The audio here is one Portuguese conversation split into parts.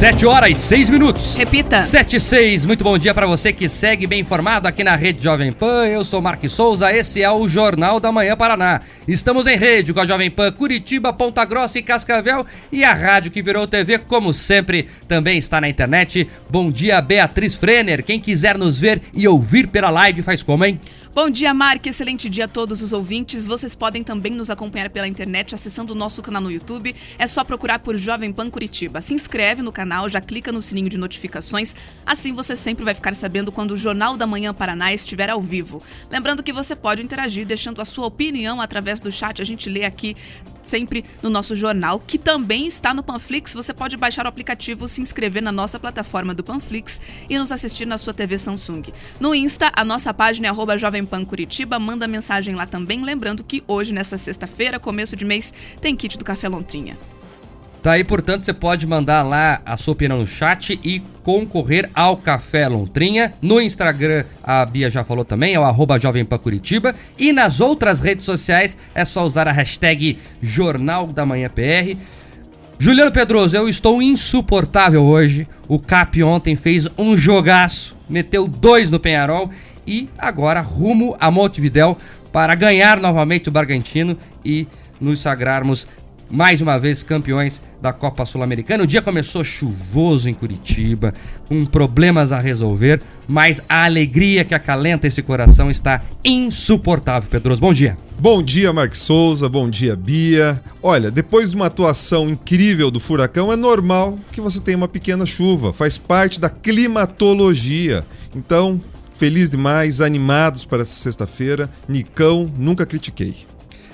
7 horas e 6 minutos. Repita. 7 e 6. Muito bom dia para você que segue bem informado aqui na Rede Jovem Pan. Eu sou Marques Souza, esse é o Jornal da Manhã Paraná. Estamos em rede com a Jovem Pan Curitiba, Ponta Grossa e Cascavel e a rádio que virou TV, como sempre, também está na internet. Bom dia, Beatriz Frener. Quem quiser nos ver e ouvir pela live faz como, hein? Bom dia, Mark. Excelente dia a todos os ouvintes. Vocês podem também nos acompanhar pela internet acessando o nosso canal no YouTube. É só procurar por Jovem Pan Curitiba. Se inscreve no canal, já clica no sininho de notificações. Assim você sempre vai ficar sabendo quando o Jornal da Manhã Paraná estiver ao vivo. Lembrando que você pode interagir deixando a sua opinião através do chat. A gente lê aqui sempre no nosso jornal, que também está no Panflix. Você pode baixar o aplicativo, se inscrever na nossa plataforma do Panflix e nos assistir na sua TV Samsung. No Insta, a nossa página é arroba Jovem Pan Curitiba, manda mensagem lá também. Lembrando que hoje, nessa sexta-feira, começo de mês, tem kit do Café Lontrinha. Tá aí, portanto, você pode mandar lá a sua opinião no chat e concorrer ao Café Lontrinha. No Instagram, a Bia já falou também, é o arroba Jovem Pan Curitiba. E nas outras redes sociais é só usar a hashtag Jornal da Manhã PR. Juliano Pedroso, eu estou insuportável hoje. O Cap ontem fez um jogaço, meteu dois no Penharol e agora rumo a Montevidéu para ganhar novamente o Bragantino e nos sagrarmos mais uma vez campeões da Copa Sul-Americana. O dia começou chuvoso em Curitiba, com problemas a resolver, mas a alegria que acalenta esse coração está insuportável. Pedroso, bom dia. Bom dia, Marcos Souza. Bom dia, Bia. Olha, depois de uma atuação incrível do furacão, é normal que você tenha uma pequena chuva. Faz parte da climatologia. Então, feliz demais, animados para essa sexta-feira. Nicão, nunca critiquei.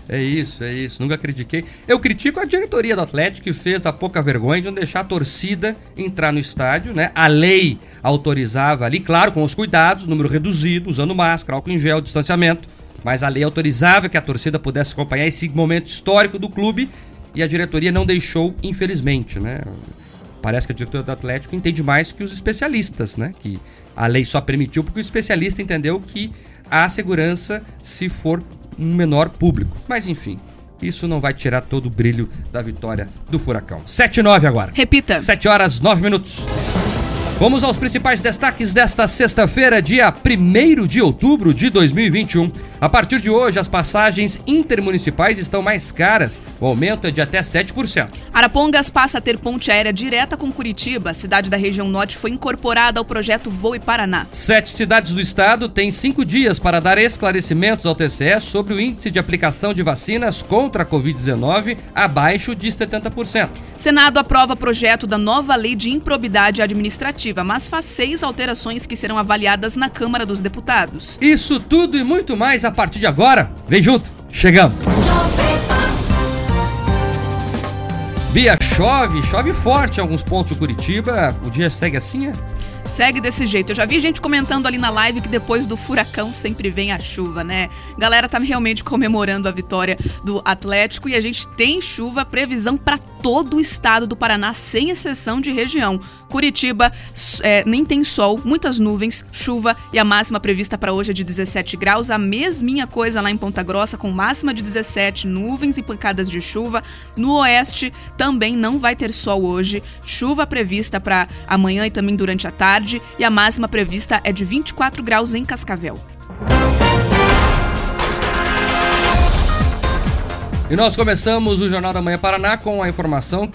É isso, é isso. Nunca critiquei. Eu critico a diretoria do Atlético que fez a pouca vergonha de não deixar a torcida entrar no estádio, né? A lei autorizava ali, claro, com os cuidados, número reduzido, usando máscara, álcool em gel, distanciamento. Mas a lei autorizava que a torcida pudesse acompanhar esse momento histórico do clube e a diretoria não deixou, infelizmente, né? Parece que a diretoria do Atlético entende mais que os especialistas, né? Que a lei só permitiu porque o especialista entendeu que há segurança se for um menor público. Mas enfim, isso não vai tirar todo o brilho da vitória do Furacão. 7 e 9 agora. Repita. 7 horas 9 minutos. Vamos aos principais destaques desta sexta-feira, dia 1 de outubro de 2021. A partir de hoje, as passagens intermunicipais estão mais caras. O aumento é de até 7%. Arapongas passa a ter ponte aérea direta com Curitiba. A cidade da região norte foi incorporada ao projeto Voe Paraná. Sete cidades do estado têm cinco dias para dar esclarecimentos ao TCE sobre o índice de aplicação de vacinas contra a Covid-19 abaixo de 70%. Senado aprova projeto da nova lei de improbidade administrativa, mas faz seis alterações que serão avaliadas na Câmara dos Deputados. Isso tudo e muito mais a partir de agora. Vem junto, chegamos. Bia, chove, chove forte em alguns pontos de Curitiba. O dia segue assim, é? Segue desse jeito. Eu já vi gente comentando ali na live que depois do furacão sempre vem a chuva, né? Galera tá realmente comemorando a vitória do Atlético e a gente tem chuva, previsão para todo o estado do Paraná, sem exceção de região. Curitiba é, nem tem sol, muitas nuvens, chuva e a máxima prevista para hoje é de 17 graus. A mesminha coisa lá em Ponta Grossa, com máxima de 17, nuvens e pancadas de chuva. No oeste também não vai ter sol hoje, chuva prevista para amanhã e também durante a tarde tarde e a máxima prevista é de 24 graus em Cascavel. E nós começamos o Jornal da Manhã Paraná com a informação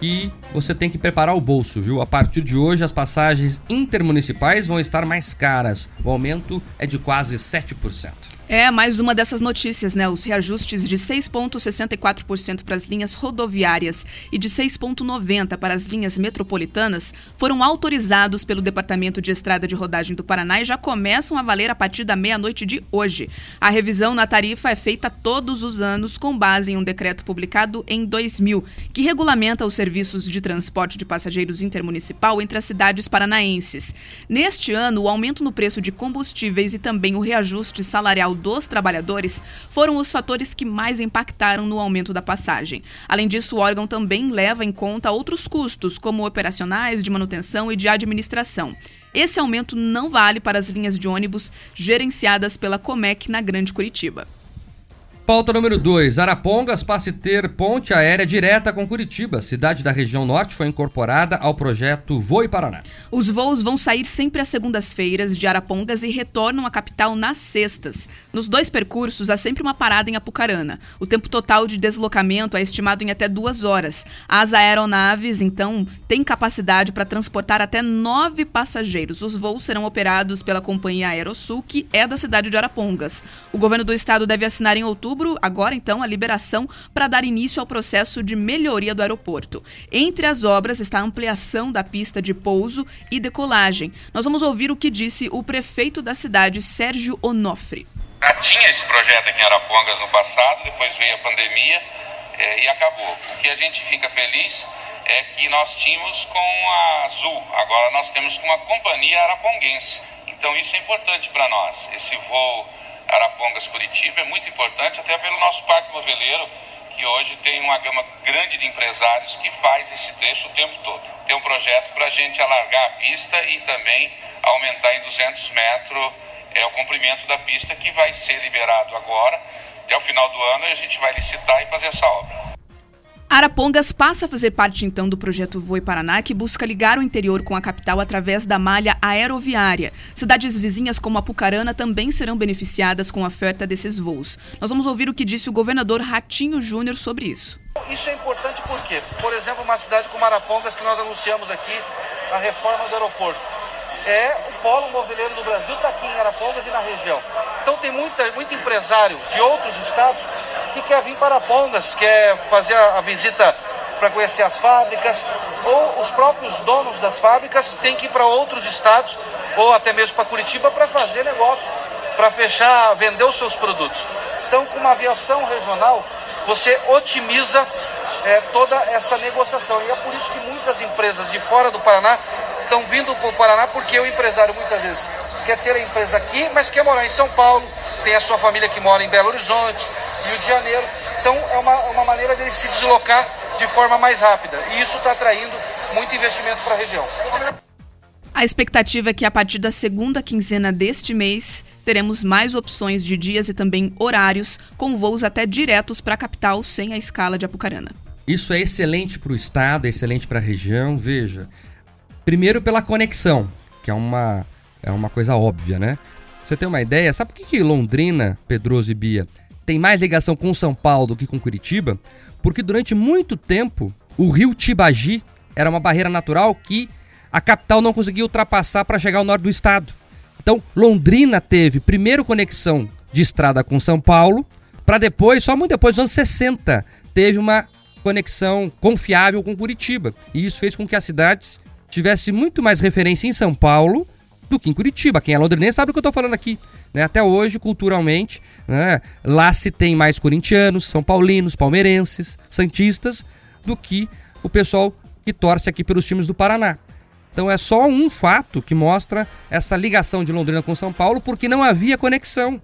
que você tem que preparar o bolso, viu? A partir de hoje, as passagens intermunicipais vão estar mais caras. O aumento é de quase 7%. É, mais uma dessas notícias, né? Os reajustes de 6,64% para as linhas rodoviárias e de 6,90% para as linhas metropolitanas foram autorizados pelo Departamento de Estrada de Rodagem do Paraná e já começam a valer a partir da meia-noite de hoje. A revisão na tarifa é feita todos os anos com base em um decreto publicado em 2000, que regulamenta os serviços de transporte de passageiros intermunicipal entre as cidades paranaenses. Neste ano, o aumento no preço de combustíveis e também o reajuste salarial salarial dos trabalhadores foram os fatores que mais impactaram no aumento da passagem. Além disso, o órgão também leva em conta outros custos, como operacionais, de manutenção e de administração. Esse aumento não vale para as linhas de ônibus gerenciadas pela Comec na Grande Curitiba. Pauta número 2. Arapongas passa a ter ponte aérea direta com Curitiba. Cidade da região norte foi incorporada ao projeto Voe Paraná. Os voos vão sair sempre às segundas-feiras de Arapongas e retornam à capital nas sextas. Nos dois percursos há sempre uma parada em Apucarana. O tempo total de deslocamento é estimado em até duas horas. As aeronaves, então, têm capacidade para transportar até nove passageiros. Os voos serão operados pela companhia Aerosul, que é da cidade de Arapongas. O governo do estado deve assinar em outubro outubro, agora então, a liberação para dar início ao processo de melhoria do aeroporto. Entre as obras está a ampliação da pista de pouso e decolagem. Nós vamos ouvir o que disse o prefeito da cidade, Sérgio Onofre. Já tinha esse projeto aqui em Arapongas no passado, depois veio a pandemia é, e acabou. O que a gente fica feliz é que nós tínhamos com a Azul, agora nós temos com uma companhia araponguense. Então isso é importante para nós. Esse voo Arapongas Curitiba é muito importante, até pelo nosso parque moveleiro, que hoje tem uma gama grande de empresários que faz esse trecho o tempo todo. Tem um projeto para a gente alargar a pista e também aumentar em 200 metros é, o comprimento da pista, que vai ser liberado agora. Até o final do ano a gente vai licitar e fazer essa obra. Arapongas passa a fazer parte então do projeto Voe Paraná, que busca ligar o interior com a capital através da malha aeroviária. Cidades vizinhas como Apucarana também serão beneficiadas com a oferta desses voos. Nós vamos ouvir o que disse o governador Ratinho Júnior sobre isso. Isso é importante porque, por exemplo, uma cidade como Arapongas, que nós anunciamos aqui, a reforma do aeroporto. É o polo moveleiro do Brasil, está aqui em Arapongas e na região. Então tem muita, muito empresário de outros estados que quer vir para Pongas, quer fazer a visita para conhecer as fábricas, ou os próprios donos das fábricas têm que ir para outros estados, ou até mesmo para Curitiba, para fazer negócio, para fechar, vender os seus produtos. Então, com uma aviação regional, você otimiza é, toda essa negociação. E é por isso que muitas empresas de fora do Paraná estão vindo para o Paraná, porque o empresário muitas vezes quer ter a empresa aqui, mas quer morar em São Paulo, tem a sua família que mora em Belo Horizonte, Rio de Janeiro. Então é uma, uma maneira dele se deslocar de forma mais rápida. E isso está atraindo muito investimento para a região. A expectativa é que a partir da segunda quinzena deste mês teremos mais opções de dias e também horários, com voos até diretos para a capital sem a escala de Apucarana. Isso é excelente para o estado, é excelente para a região. Veja, primeiro pela conexão, que é uma, é uma coisa óbvia, né? Você tem uma ideia? Sabe por que, que Londrina, Pedroso e Bia tem mais ligação com São Paulo do que com Curitiba, porque durante muito tempo o rio Tibagi era uma barreira natural que a capital não conseguia ultrapassar para chegar ao norte do estado. Então, Londrina teve primeiro conexão de estrada com São Paulo, para depois, só muito depois dos anos 60, teve uma conexão confiável com Curitiba. E isso fez com que as cidades tivesse muito mais referência em São Paulo do que em Curitiba. Quem é londrinense sabe o que eu estou falando aqui. Né? Até hoje, culturalmente, né? lá se tem mais corintianos, são paulinos, palmeirenses, santistas, do que o pessoal que torce aqui pelos times do Paraná. Então é só um fato que mostra essa ligação de Londrina com São Paulo, porque não havia conexão.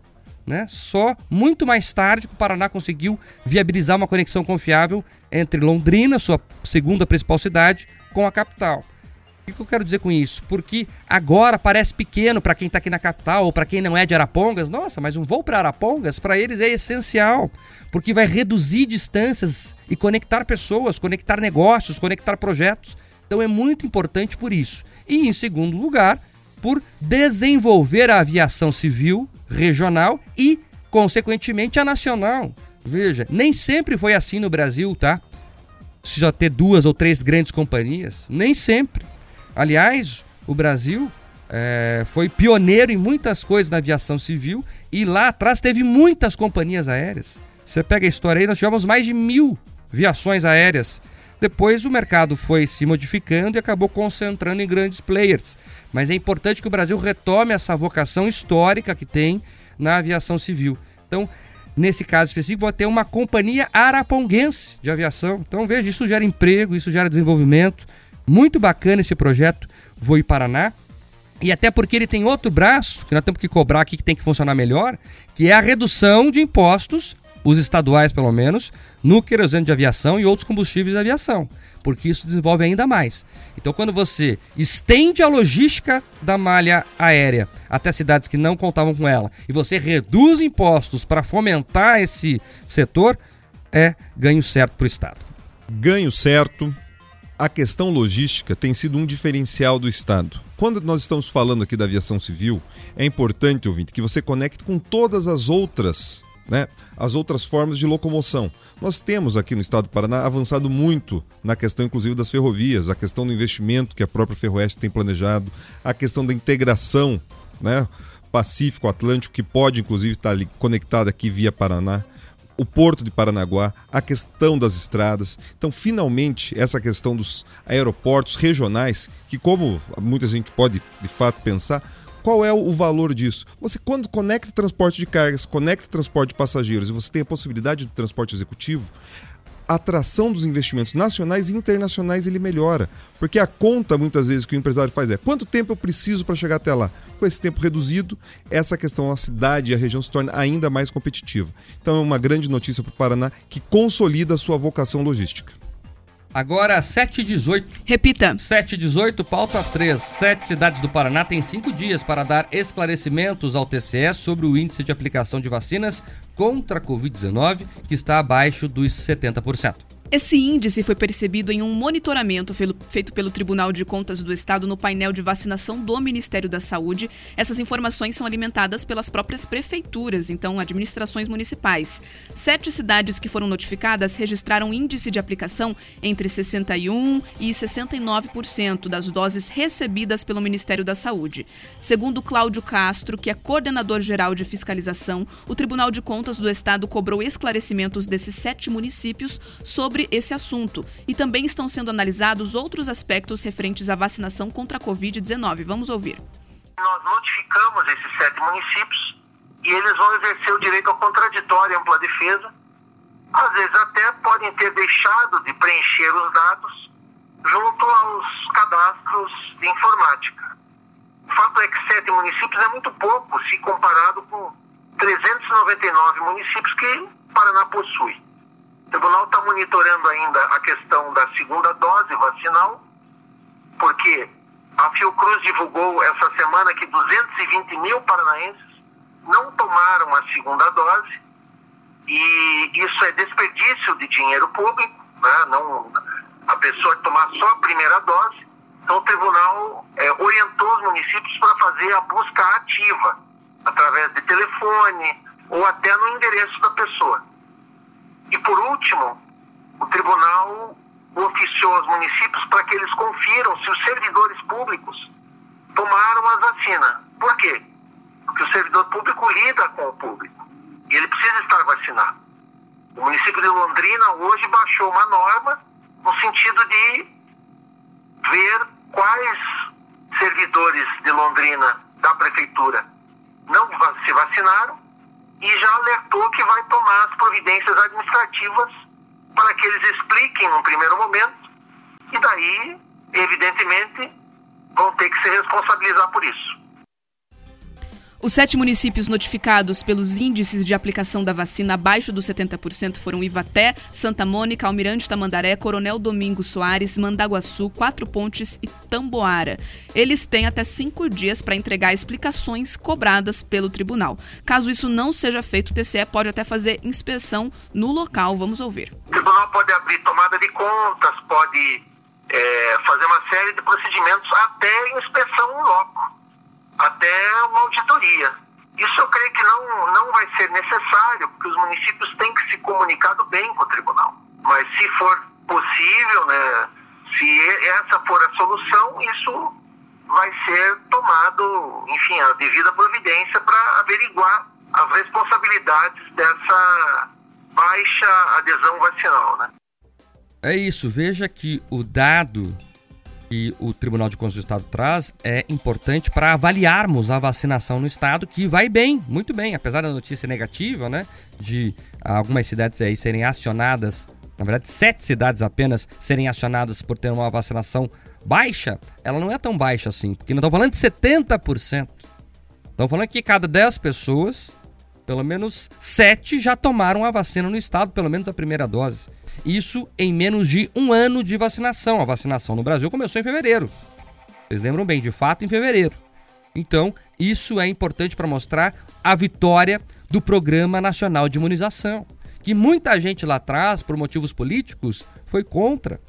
Né? Só muito mais tarde que o Paraná conseguiu viabilizar uma conexão confiável entre Londrina, sua segunda principal cidade, com a capital. O que eu quero dizer com isso? Porque agora parece pequeno para quem está aqui na capital ou para quem não é de Arapongas. Nossa, mas um voo para Arapongas para eles é essencial, porque vai reduzir distâncias e conectar pessoas, conectar negócios, conectar projetos. Então é muito importante por isso. E em segundo lugar, por desenvolver a aviação civil regional e, consequentemente, a nacional. Veja, nem sempre foi assim no Brasil, tá? Já ter duas ou três grandes companhias, nem sempre. Aliás, o Brasil é, foi pioneiro em muitas coisas na aviação civil e lá atrás teve muitas companhias aéreas. Você pega a história aí, nós tivemos mais de mil viações aéreas. Depois o mercado foi se modificando e acabou concentrando em grandes players. Mas é importante que o Brasil retome essa vocação histórica que tem na aviação civil. Então, nesse caso específico, vai ter uma companhia araponguense de aviação. Então, veja, isso gera emprego, isso gera desenvolvimento. Muito bacana esse projeto Voe Paraná. E até porque ele tem outro braço, que nós temos que cobrar aqui, que tem que funcionar melhor, que é a redução de impostos, os estaduais pelo menos, no querosene de aviação e outros combustíveis de aviação. Porque isso desenvolve ainda mais. Então, quando você estende a logística da malha aérea até cidades que não contavam com ela e você reduz impostos para fomentar esse setor, é ganho certo para o Estado. Ganho certo. A questão logística tem sido um diferencial do Estado. Quando nós estamos falando aqui da aviação civil, é importante, ouvinte, que você conecte com todas as outras, né, as outras formas de locomoção. Nós temos aqui no estado do Paraná avançado muito na questão, inclusive, das ferrovias, a questão do investimento que a própria Ferroeste tem planejado, a questão da integração, né, Pacífico-Atlântico, que pode, inclusive, estar conectada aqui via Paraná o Porto de Paranaguá, a questão das estradas. Então, finalmente, essa questão dos aeroportos regionais, que como muita gente pode de fato pensar, qual é o valor disso? Você, quando conecta transporte de cargas, conecta transporte de passageiros e você tem a possibilidade do transporte executivo, atração dos investimentos nacionais e internacionais ele melhora. Porque a conta, muitas vezes, que o empresário faz é quanto tempo eu preciso para chegar até lá? Com esse tempo reduzido, essa questão, a cidade e a região se torna ainda mais competitiva. Então é uma grande notícia para o Paraná que consolida a sua vocação logística. Agora, 7 e 18. Repita. 7 e 18, pauta 3. Sete cidades do Paraná têm cinco dias para dar esclarecimentos ao TCE sobre o índice de aplicação de vacinas contra a Covid-19, que está abaixo dos 70%. Esse índice foi percebido em um monitoramento feito pelo Tribunal de Contas do Estado no painel de vacinação do Ministério da Saúde. Essas informações são alimentadas pelas próprias prefeituras, então administrações municipais. Sete cidades que foram notificadas registraram índice de aplicação entre 61% e 69% das doses recebidas pelo Ministério da Saúde. Segundo Cláudio Castro, que é coordenador geral de fiscalização, o Tribunal de Contas do Estado cobrou esclarecimentos desses sete municípios sobre sobre esse assunto e também estão sendo analisados outros aspectos referentes à vacinação contra a Covid-19. Vamos ouvir. Nós notificamos esses sete municípios e eles vão exercer o direito ao contraditório e ampla defesa. Às vezes até podem ter deixado de preencher os dados junto aos cadastros de informática. O fato é que sete municípios é muito pouco se comparado com 399 municípios que o Paraná possui. O tribunal está monitorando ainda a questão da segunda dose vacinal, porque a Fiocruz divulgou essa semana que 220 mil paranaenses não tomaram a segunda dose e isso é desperdício de dinheiro público, né? não, a pessoa tomar só a primeira dose. Então o tribunal é, orientou os municípios para fazer a busca ativa, através de telefone ou até no endereço da pessoa. E por último, o tribunal oficiou aos municípios para que eles confiram se os servidores públicos tomaram a vacina. Por quê? Porque o servidor público lida com o público e ele precisa estar vacinado. O município de Londrina hoje baixou uma norma no sentido de ver quais servidores de Londrina da prefeitura não se vacinaram e já alertou que vai as providências administrativas para que eles expliquem no primeiro momento e daí, evidentemente, vão ter que se responsabilizar por isso. Os sete municípios notificados pelos índices de aplicação da vacina abaixo dos 70% foram Ivaté, Santa Mônica, Almirante Tamandaré, Coronel Domingos Soares, Mandaguaçu, Quatro Pontes e Tamboara. Eles têm até cinco dias para entregar explicações cobradas pelo tribunal. Caso isso não seja feito, o TCE pode até fazer inspeção no local. Vamos ouvir. O tribunal pode abrir tomada de contas, pode é, fazer uma série de procedimentos até inspeção no loco até uma auditoria. Isso eu creio que não, não vai ser necessário, porque os municípios têm que se comunicado bem com o tribunal. Mas se for possível, né, se essa for a solução, isso vai ser tomado, enfim, a devida providência para averiguar as responsabilidades dessa baixa adesão vacinal, né? É isso, veja que o dado que o Tribunal de Contas do Estado traz é importante para avaliarmos a vacinação no estado, que vai bem, muito bem, apesar da notícia negativa, né, de algumas cidades aí serem acionadas na verdade, sete cidades apenas serem acionadas por ter uma vacinação baixa, ela não é tão baixa assim, porque não estamos falando de 70%. Estamos falando que cada 10 pessoas, pelo menos 7 já tomaram a vacina no estado, pelo menos a primeira dose. Isso em menos de um ano de vacinação. A vacinação no Brasil começou em fevereiro. Vocês lembram bem, de fato, em fevereiro. Então, isso é importante para mostrar a vitória do Programa Nacional de Imunização, que muita gente lá atrás, por motivos políticos, foi contra.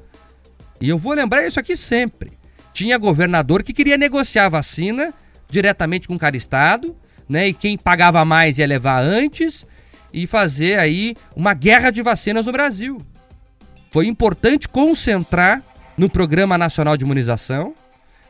E eu vou lembrar isso aqui sempre. Tinha governador que queria negociar a vacina diretamente com cada estado, né? E quem pagava mais ia levar antes e fazer aí uma guerra de vacinas no Brasil. Foi importante concentrar no Programa Nacional de Imunização,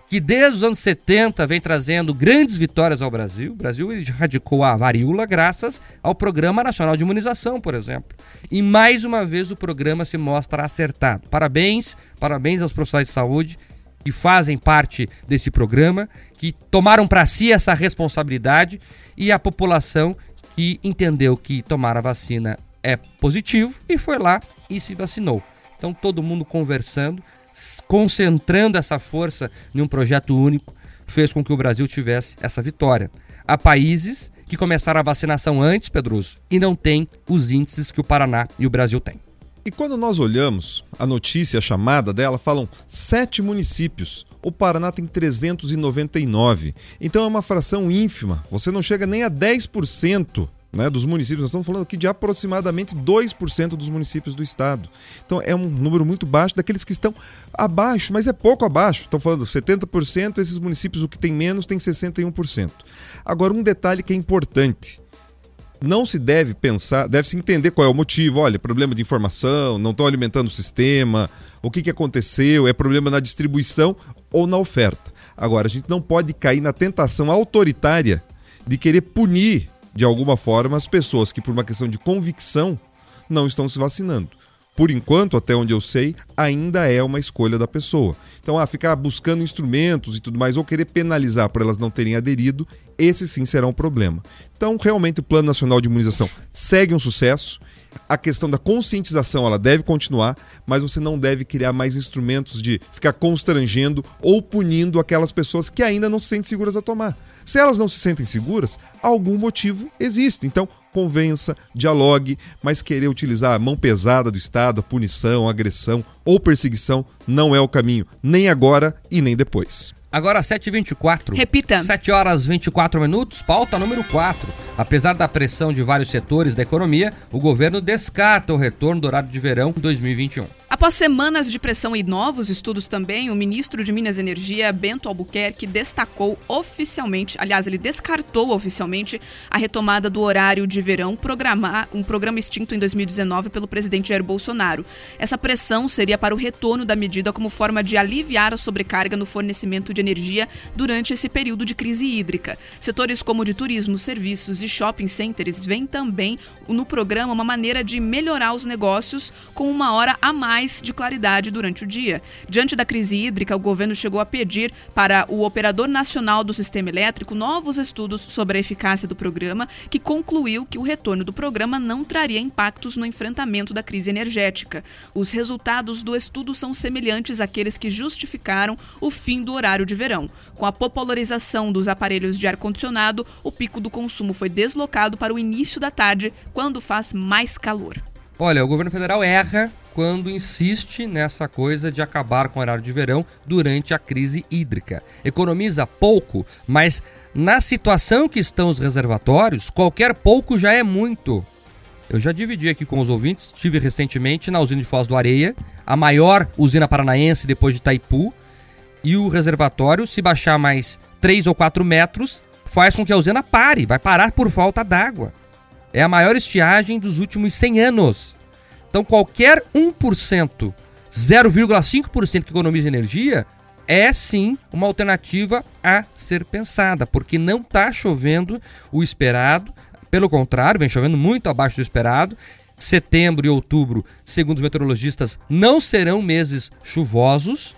que desde os anos 70 vem trazendo grandes vitórias ao Brasil. O Brasil erradicou a varíola graças ao Programa Nacional de Imunização, por exemplo. E mais uma vez o programa se mostra acertado. Parabéns, parabéns aos profissionais de saúde que fazem parte desse programa, que tomaram para si essa responsabilidade e a população que entendeu que tomar a vacina é positivo e foi lá e se vacinou. Então todo mundo conversando, concentrando essa força em um projeto único, fez com que o Brasil tivesse essa vitória. Há países que começaram a vacinação antes, Pedroso, e não tem os índices que o Paraná e o Brasil têm. E quando nós olhamos a notícia, a chamada dela, falam sete municípios. O Paraná tem 399. Então é uma fração ínfima. Você não chega nem a 10% né, dos municípios. Nós estamos falando aqui de aproximadamente 2% dos municípios do estado. Então é um número muito baixo daqueles que estão abaixo, mas é pouco abaixo. Estão falando 70%, esses municípios o que tem menos tem 61%. Agora um detalhe que é importante. Não se deve pensar, deve se entender qual é o motivo. Olha, problema de informação, não estão alimentando o sistema, o que, que aconteceu, é problema na distribuição ou na oferta. Agora, a gente não pode cair na tentação autoritária de querer punir de alguma forma, as pessoas que, por uma questão de convicção, não estão se vacinando. Por enquanto, até onde eu sei, ainda é uma escolha da pessoa. Então, ah, ficar buscando instrumentos e tudo mais, ou querer penalizar por elas não terem aderido, esse sim será um problema. Então, realmente, o Plano Nacional de Imunização segue um sucesso. A questão da conscientização ela deve continuar, mas você não deve criar mais instrumentos de ficar constrangendo ou punindo aquelas pessoas que ainda não se sentem seguras a tomar. Se elas não se sentem seguras, algum motivo existe. Então, convença, dialogue, mas querer utilizar a mão pesada do Estado, a punição, a agressão ou perseguição não é o caminho, nem agora e nem depois. Agora 7h24. Repita. 7 horas 24 minutos, pauta número 4. Apesar da pressão de vários setores da economia, o governo descarta o retorno do horário de verão em 2021. Após semanas de pressão e novos estudos também, o ministro de Minas e Energia, Bento Albuquerque, destacou oficialmente, aliás, ele descartou oficialmente a retomada do horário de verão, programar um programa extinto em 2019 pelo presidente Jair Bolsonaro. Essa pressão seria para o retorno da medida como forma de aliviar a sobrecarga no fornecimento de energia durante esse período de crise hídrica. Setores como de turismo, serviços e shopping centers veem também no programa uma maneira de melhorar os negócios com uma hora a mais mais de claridade durante o dia. Diante da crise hídrica, o governo chegou a pedir para o Operador Nacional do Sistema Elétrico novos estudos sobre a eficácia do programa, que concluiu que o retorno do programa não traria impactos no enfrentamento da crise energética. Os resultados do estudo são semelhantes àqueles que justificaram o fim do horário de verão. Com a popularização dos aparelhos de ar-condicionado, o pico do consumo foi deslocado para o início da tarde, quando faz mais calor. Olha, o governo federal erra quando insiste nessa coisa de acabar com o horário de verão durante a crise hídrica. Economiza pouco, mas na situação que estão os reservatórios, qualquer pouco já é muito. Eu já dividi aqui com os ouvintes, estive recentemente na usina de Foz do Areia, a maior usina paranaense depois de Itaipu, e o reservatório, se baixar mais 3 ou 4 metros, faz com que a usina pare, vai parar por falta d'água. É a maior estiagem dos últimos 100 anos. Então, qualquer 1%, 0,5% que economiza energia, é sim uma alternativa a ser pensada, porque não está chovendo o esperado, pelo contrário, vem chovendo muito abaixo do esperado. Setembro e outubro, segundo os meteorologistas, não serão meses chuvosos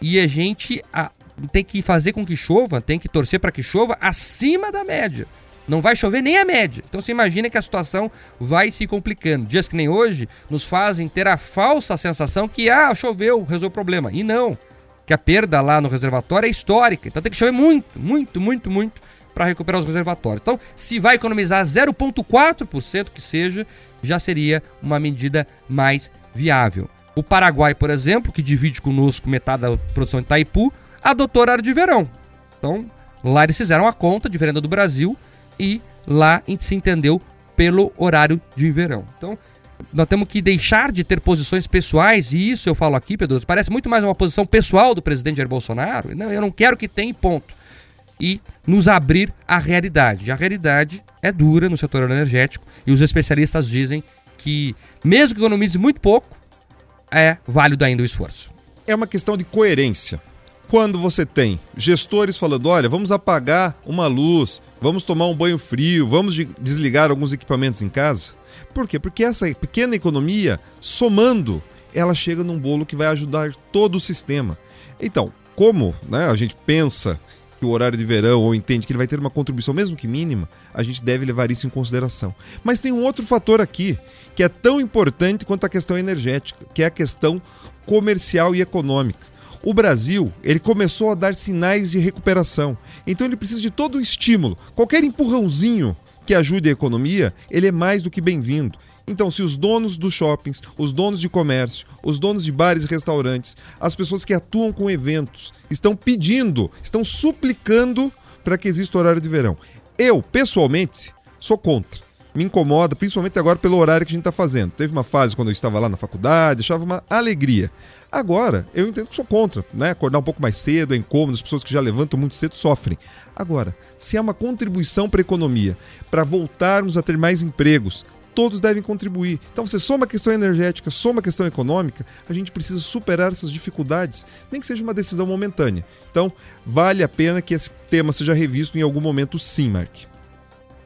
e a gente a, tem que fazer com que chova, tem que torcer para que chova acima da média. Não vai chover nem a média. Então você imagina que a situação vai se complicando. Dias que nem hoje nos fazem ter a falsa sensação que, ah, choveu, resolveu o problema. E não. Que a perda lá no reservatório é histórica. Então tem que chover muito, muito, muito, muito para recuperar os reservatórios. Então, se vai economizar 0,4% que seja, já seria uma medida mais viável. O Paraguai, por exemplo, que divide conosco metade da produção de Itaipu, adotou horário de verão. Então, lá eles fizeram a conta, diferente do Brasil, e lá se entendeu pelo horário de verão. Então, nós temos que deixar de ter posições pessoais, e isso eu falo aqui, Pedro, parece muito mais uma posição pessoal do presidente Jair Bolsonaro. Não, eu não quero que tenha ponto. E nos abrir à realidade. A realidade é dura no setor energético e os especialistas dizem que, mesmo que economize muito pouco, é válido ainda o esforço. É uma questão de coerência quando você tem gestores falando: olha, vamos apagar uma luz, vamos tomar um banho frio, vamos desligar alguns equipamentos em casa. Por quê? Porque essa pequena economia, somando, ela chega num bolo que vai ajudar todo o sistema. Então, como né, a gente pensa que o horário de verão ou entende que ele vai ter uma contribuição, mesmo que mínima, a gente deve levar isso em consideração. Mas tem um outro fator aqui que é tão importante quanto a questão energética, que é a questão comercial e econômica. O Brasil, ele começou a dar sinais de recuperação. Então ele precisa de todo o estímulo. Qualquer empurrãozinho que ajude a economia, ele é mais do que bem-vindo. Então, se os donos dos shoppings, os donos de comércio, os donos de bares e restaurantes, as pessoas que atuam com eventos, estão pedindo, estão suplicando para que exista horário de verão. Eu, pessoalmente, sou contra. Me incomoda, principalmente agora pelo horário que a gente está fazendo. Teve uma fase quando eu estava lá na faculdade, achava uma alegria. Agora, eu entendo que sou contra, né? Acordar um pouco mais cedo é incômodo, as pessoas que já levantam muito cedo sofrem. Agora, se é uma contribuição para a economia, para voltarmos a ter mais empregos, todos devem contribuir. Então, você soma a questão energética, soma a questão econômica, a gente precisa superar essas dificuldades, nem que seja uma decisão momentânea. Então, vale a pena que esse tema seja revisto em algum momento, sim, Mark.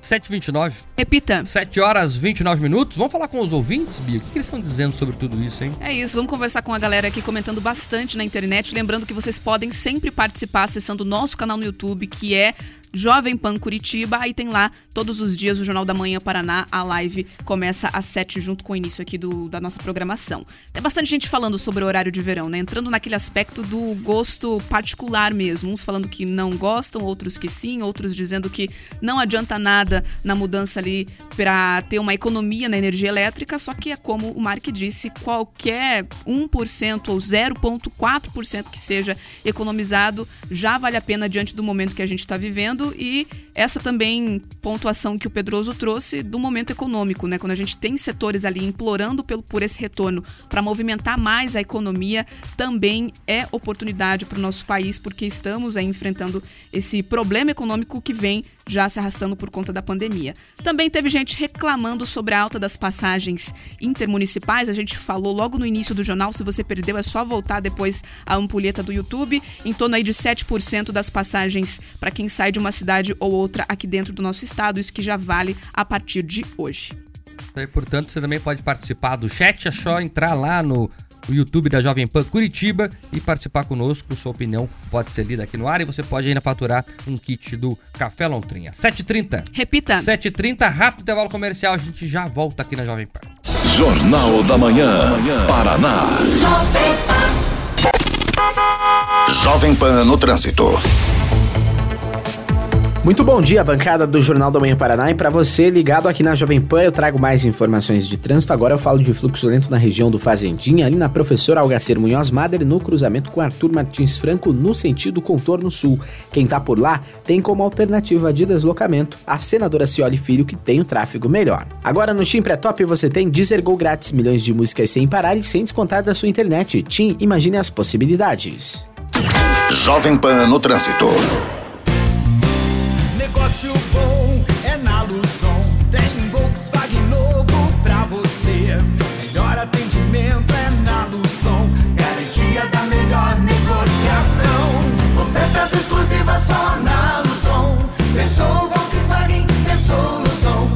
7h29. Repita. 7 horas 29 minutos. Vamos falar com os ouvintes, Bia? O que, que eles estão dizendo sobre tudo isso, hein? É isso, vamos conversar com a galera aqui comentando bastante na internet. Lembrando que vocês podem sempre participar acessando o nosso canal no YouTube, que é Jovem Pan Curitiba. Aí tem lá todos os dias o Jornal da Manhã Paraná. A live começa às 7 junto com o início aqui do, da nossa programação. Tem bastante gente falando sobre o horário de verão, né? Entrando naquele aspecto do gosto particular mesmo. Uns falando que não gostam, outros que sim, outros dizendo que não adianta nada na mudança ali para ter uma economia na energia elétrica. Só que é como o Mark disse, qualquer 1% ou 0,4% que seja economizado já vale a pena diante do momento que a gente está vivendo e essa também pontuação que o Pedroso trouxe do momento econômico, né? Quando a gente tem setores ali implorando pelo, por esse retorno para movimentar mais a economia, também é oportunidade para o nosso país, porque estamos aí enfrentando esse problema econômico que vem já se arrastando por conta da pandemia. Também teve gente reclamando sobre a alta das passagens intermunicipais. A gente falou logo no início do jornal. Se você perdeu, é só voltar depois a ampulheta do YouTube. Em torno aí de 7% das passagens para quem sai de uma cidade ou outra aqui dentro do nosso estado. Isso que já vale a partir de hoje. E, portanto, você também pode participar do chat. É só entrar lá no o YouTube da Jovem Pan Curitiba e participar conosco. Sua opinião pode ser lida aqui no ar e você pode ainda faturar um kit do Café Lontrinha. 7h30. Repita. 7h30, rápido intervalo comercial. A gente já volta aqui na Jovem Pan. Jornal da Manhã, Paraná. Jovem Pan. Jovem Pan no trânsito. Muito bom dia, bancada do Jornal da Manhã Paraná. E para você ligado aqui na Jovem Pan, eu trago mais informações de trânsito. Agora eu falo de fluxo lento na região do Fazendinha, ali na Professora Algacer Munhoz Mader, no cruzamento com Arthur Martins Franco, no sentido contorno sul. Quem tá por lá tem como alternativa de deslocamento a senadora Cioli Filho, que tem o tráfego melhor. Agora no Tim Pré-Top você tem Deezer Go grátis, milhões de músicas sem parar e sem descontar da sua internet. Tim, imagine as possibilidades. Jovem Pan no trânsito Melhor atendimento é na Luzon. Garantia da melhor negociação. Ofertas exclusivas só na Luzon. Pensou Volkswagen, pensou Luzon.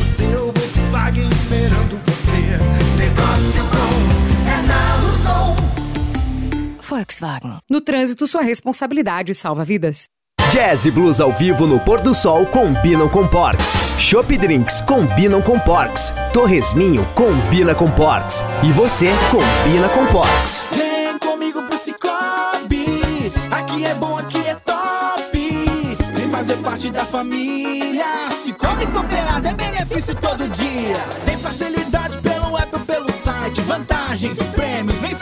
O seu Volkswagen esperando você. Negócio bom é na Luzon. Volkswagen. No trânsito, sua responsabilidade salva vidas. Jazz e blues ao vivo no pôr do sol combinam com Porks. Shop Drinks combinam com Porks. Torresminho combina com Porks. E você combina com Porks. Vem comigo pro Cicobi. Aqui é bom, aqui é top. Vem fazer parte da família. Cicobi Cooperado é benefício todo dia. Tem facilidade pelo app ou pelo site. Vantagens, prêmios, vem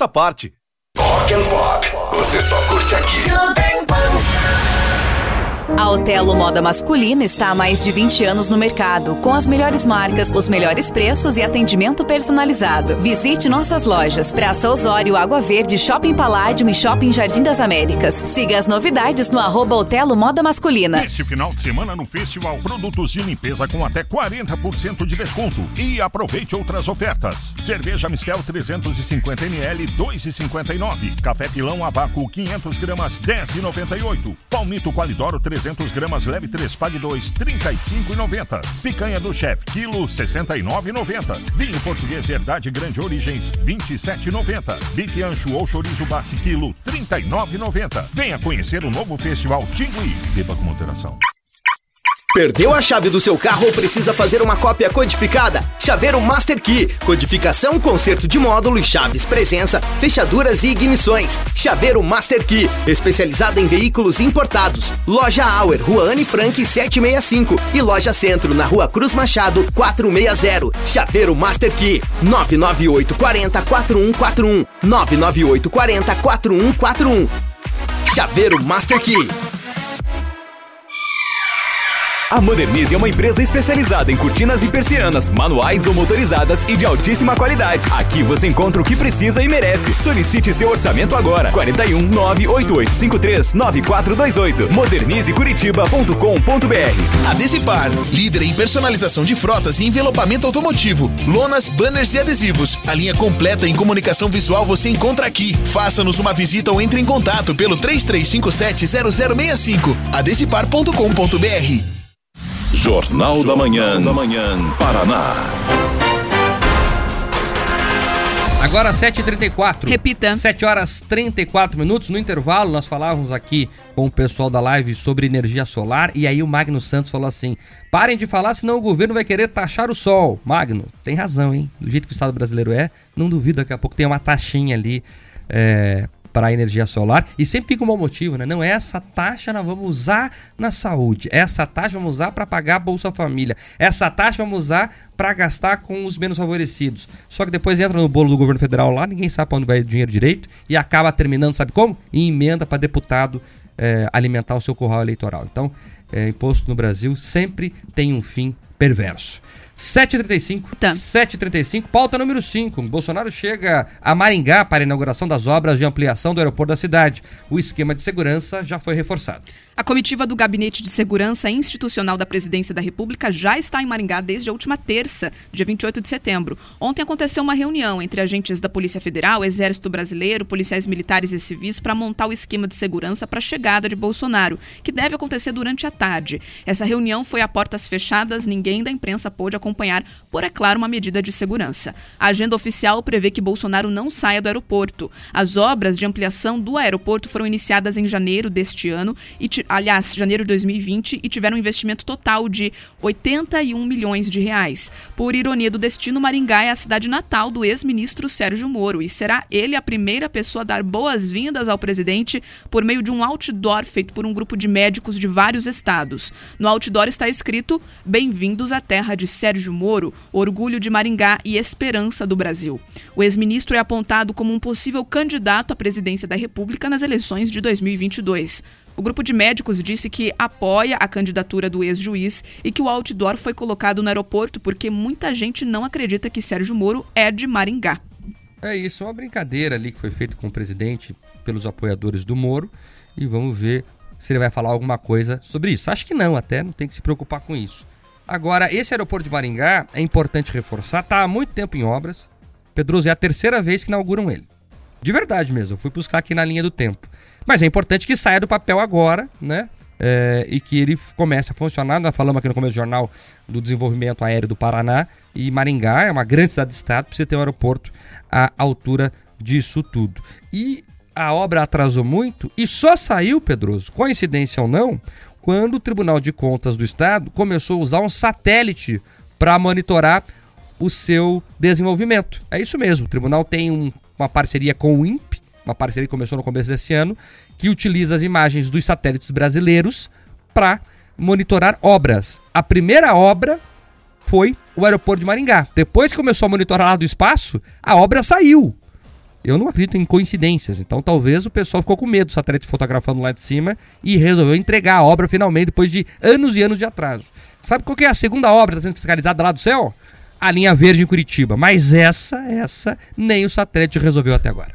Faça parte. Rock and Pop. Você só curte aqui. A Otelo Moda Masculina está há mais de 20 anos no mercado, com as melhores marcas, os melhores preços e atendimento personalizado. Visite nossas lojas: Praça Osório, Água Verde, Shopping Paládio e Shopping Jardim das Américas. Siga as novidades no arroba Otelo Moda Masculina. Este final de semana no festival, produtos de limpeza com até 40% de desconto. E aproveite outras ofertas. Cerveja Mistel 350ml, 2,59. Café Pilão a vácuo 500 gramas, 10,98. Palmito Qualidoro 300 gramas, leve 3, pague 2, 35,90. Picanha do chefe, quilo 69,90. Vinho português Herdade Grande Origens, 27,90. Bife ancho ou chorizo base, quilo 39,90. Venha conhecer o novo festival Tingui. Beba com moderação. Perdeu a chave do seu carro ou precisa fazer uma cópia codificada? Chaveiro Master Key. Codificação, conserto de módulo e chaves, presença, fechaduras e ignições. Chaveiro Master Key. Especializado em veículos importados. Loja Auer, Rua Anne Frank 765. E Loja Centro, na Rua Cruz Machado 460. Chaveiro Master Key. 998 40 4141. 998 40 4141. Chaveiro Master Key. A Modernize é uma empresa especializada em cortinas e persianas, manuais ou motorizadas e de altíssima qualidade. Aqui você encontra o que precisa e merece. Solicite seu orçamento agora. 41 98853 9428. Modernizecuritiba.com.br. A Decipar, líder em personalização de frotas e envelopamento automotivo, lonas, banners e adesivos. A linha completa em comunicação visual você encontra aqui. Faça-nos uma visita ou entre em contato pelo 33570065. adecipar.com.br. Jornal da Manhã. da Manhã. Paraná. Agora 7h34. Repita. 7 horas 34 minutos. No intervalo, nós falávamos aqui com o pessoal da live sobre energia solar. E aí o Magno Santos falou assim: parem de falar, senão o governo vai querer taxar o sol. Magno, tem razão, hein? Do jeito que o Estado brasileiro é, não duvido daqui a pouco tem uma taxinha ali. É, para a energia solar e sempre fica um bom motivo, né? Não, essa taxa nós vamos usar na saúde, essa taxa vamos usar para pagar a Bolsa Família, essa taxa vamos usar para gastar com os menos favorecidos. Só que depois entra no bolo do governo federal lá, ninguém sabe para onde vai o dinheiro direito e acaba terminando, sabe como? Em emenda para deputado é, alimentar o seu curral eleitoral. Então, é, imposto no Brasil sempre tem um fim perverso. 7h35. Tá. 7h35, pauta número 5. Bolsonaro chega a Maringá para a inauguração das obras de ampliação do aeroporto da cidade. O esquema de segurança já foi reforçado. A comitiva do Gabinete de Segurança Institucional da Presidência da República já está em Maringá desde a última terça, dia 28 de setembro. Ontem aconteceu uma reunião entre agentes da Polícia Federal, Exército Brasileiro, policiais militares e civis para montar o esquema de segurança para a chegada de Bolsonaro, que deve acontecer durante a tarde. Essa reunião foi a portas fechadas, ninguém da imprensa pôde acompanhar, por é claro, uma medida de segurança. A agenda oficial prevê que Bolsonaro não saia do aeroporto. As obras de ampliação do aeroporto foram iniciadas em janeiro deste ano e aliás, janeiro de 2020, e tiveram um investimento total de 81 milhões de reais. Por ironia do destino, Maringá é a cidade natal do ex-ministro Sérgio Moro, e será ele a primeira pessoa a dar boas-vindas ao presidente por meio de um outdoor feito por um grupo de médicos de vários estados. No outdoor está escrito: Bem-vindos à terra de Sérgio Moro, orgulho de Maringá e esperança do Brasil. O ex-ministro é apontado como um possível candidato à presidência da República nas eleições de 2022. O grupo de médicos disse que apoia a candidatura do ex-juiz e que o outdoor foi colocado no aeroporto porque muita gente não acredita que Sérgio Moro é de Maringá. É isso, uma brincadeira ali que foi feita com o presidente pelos apoiadores do Moro e vamos ver se ele vai falar alguma coisa sobre isso. Acho que não, até não tem que se preocupar com isso. Agora, esse aeroporto de Maringá é importante reforçar, está há muito tempo em obras. Pedroso, é a terceira vez que inauguram ele. De verdade mesmo, eu fui buscar aqui na linha do tempo. Mas é importante que saia do papel agora, né? é, e que ele comece a funcionar. Nós falamos aqui no começo do jornal do desenvolvimento aéreo do Paraná e Maringá é uma grande cidade de estado, precisa ter um aeroporto à altura disso tudo. E a obra atrasou muito e só saiu, Pedroso, coincidência ou não, quando o Tribunal de Contas do Estado começou a usar um satélite para monitorar o seu desenvolvimento. É isso mesmo, o tribunal tem um, uma parceria com o INPE, uma parceria que começou no começo desse ano, que utiliza as imagens dos satélites brasileiros para monitorar obras. A primeira obra foi o aeroporto de Maringá. Depois que começou a monitorar lá do espaço, a obra saiu. Eu não acredito em coincidências, então talvez o pessoal ficou com medo do satélite fotografando lá de cima e resolveu entregar a obra finalmente depois de anos e anos de atraso. Sabe qual que é a segunda obra que está sendo fiscalizada lá do céu? A linha verde em Curitiba. Mas essa, essa, nem o satélite resolveu até agora.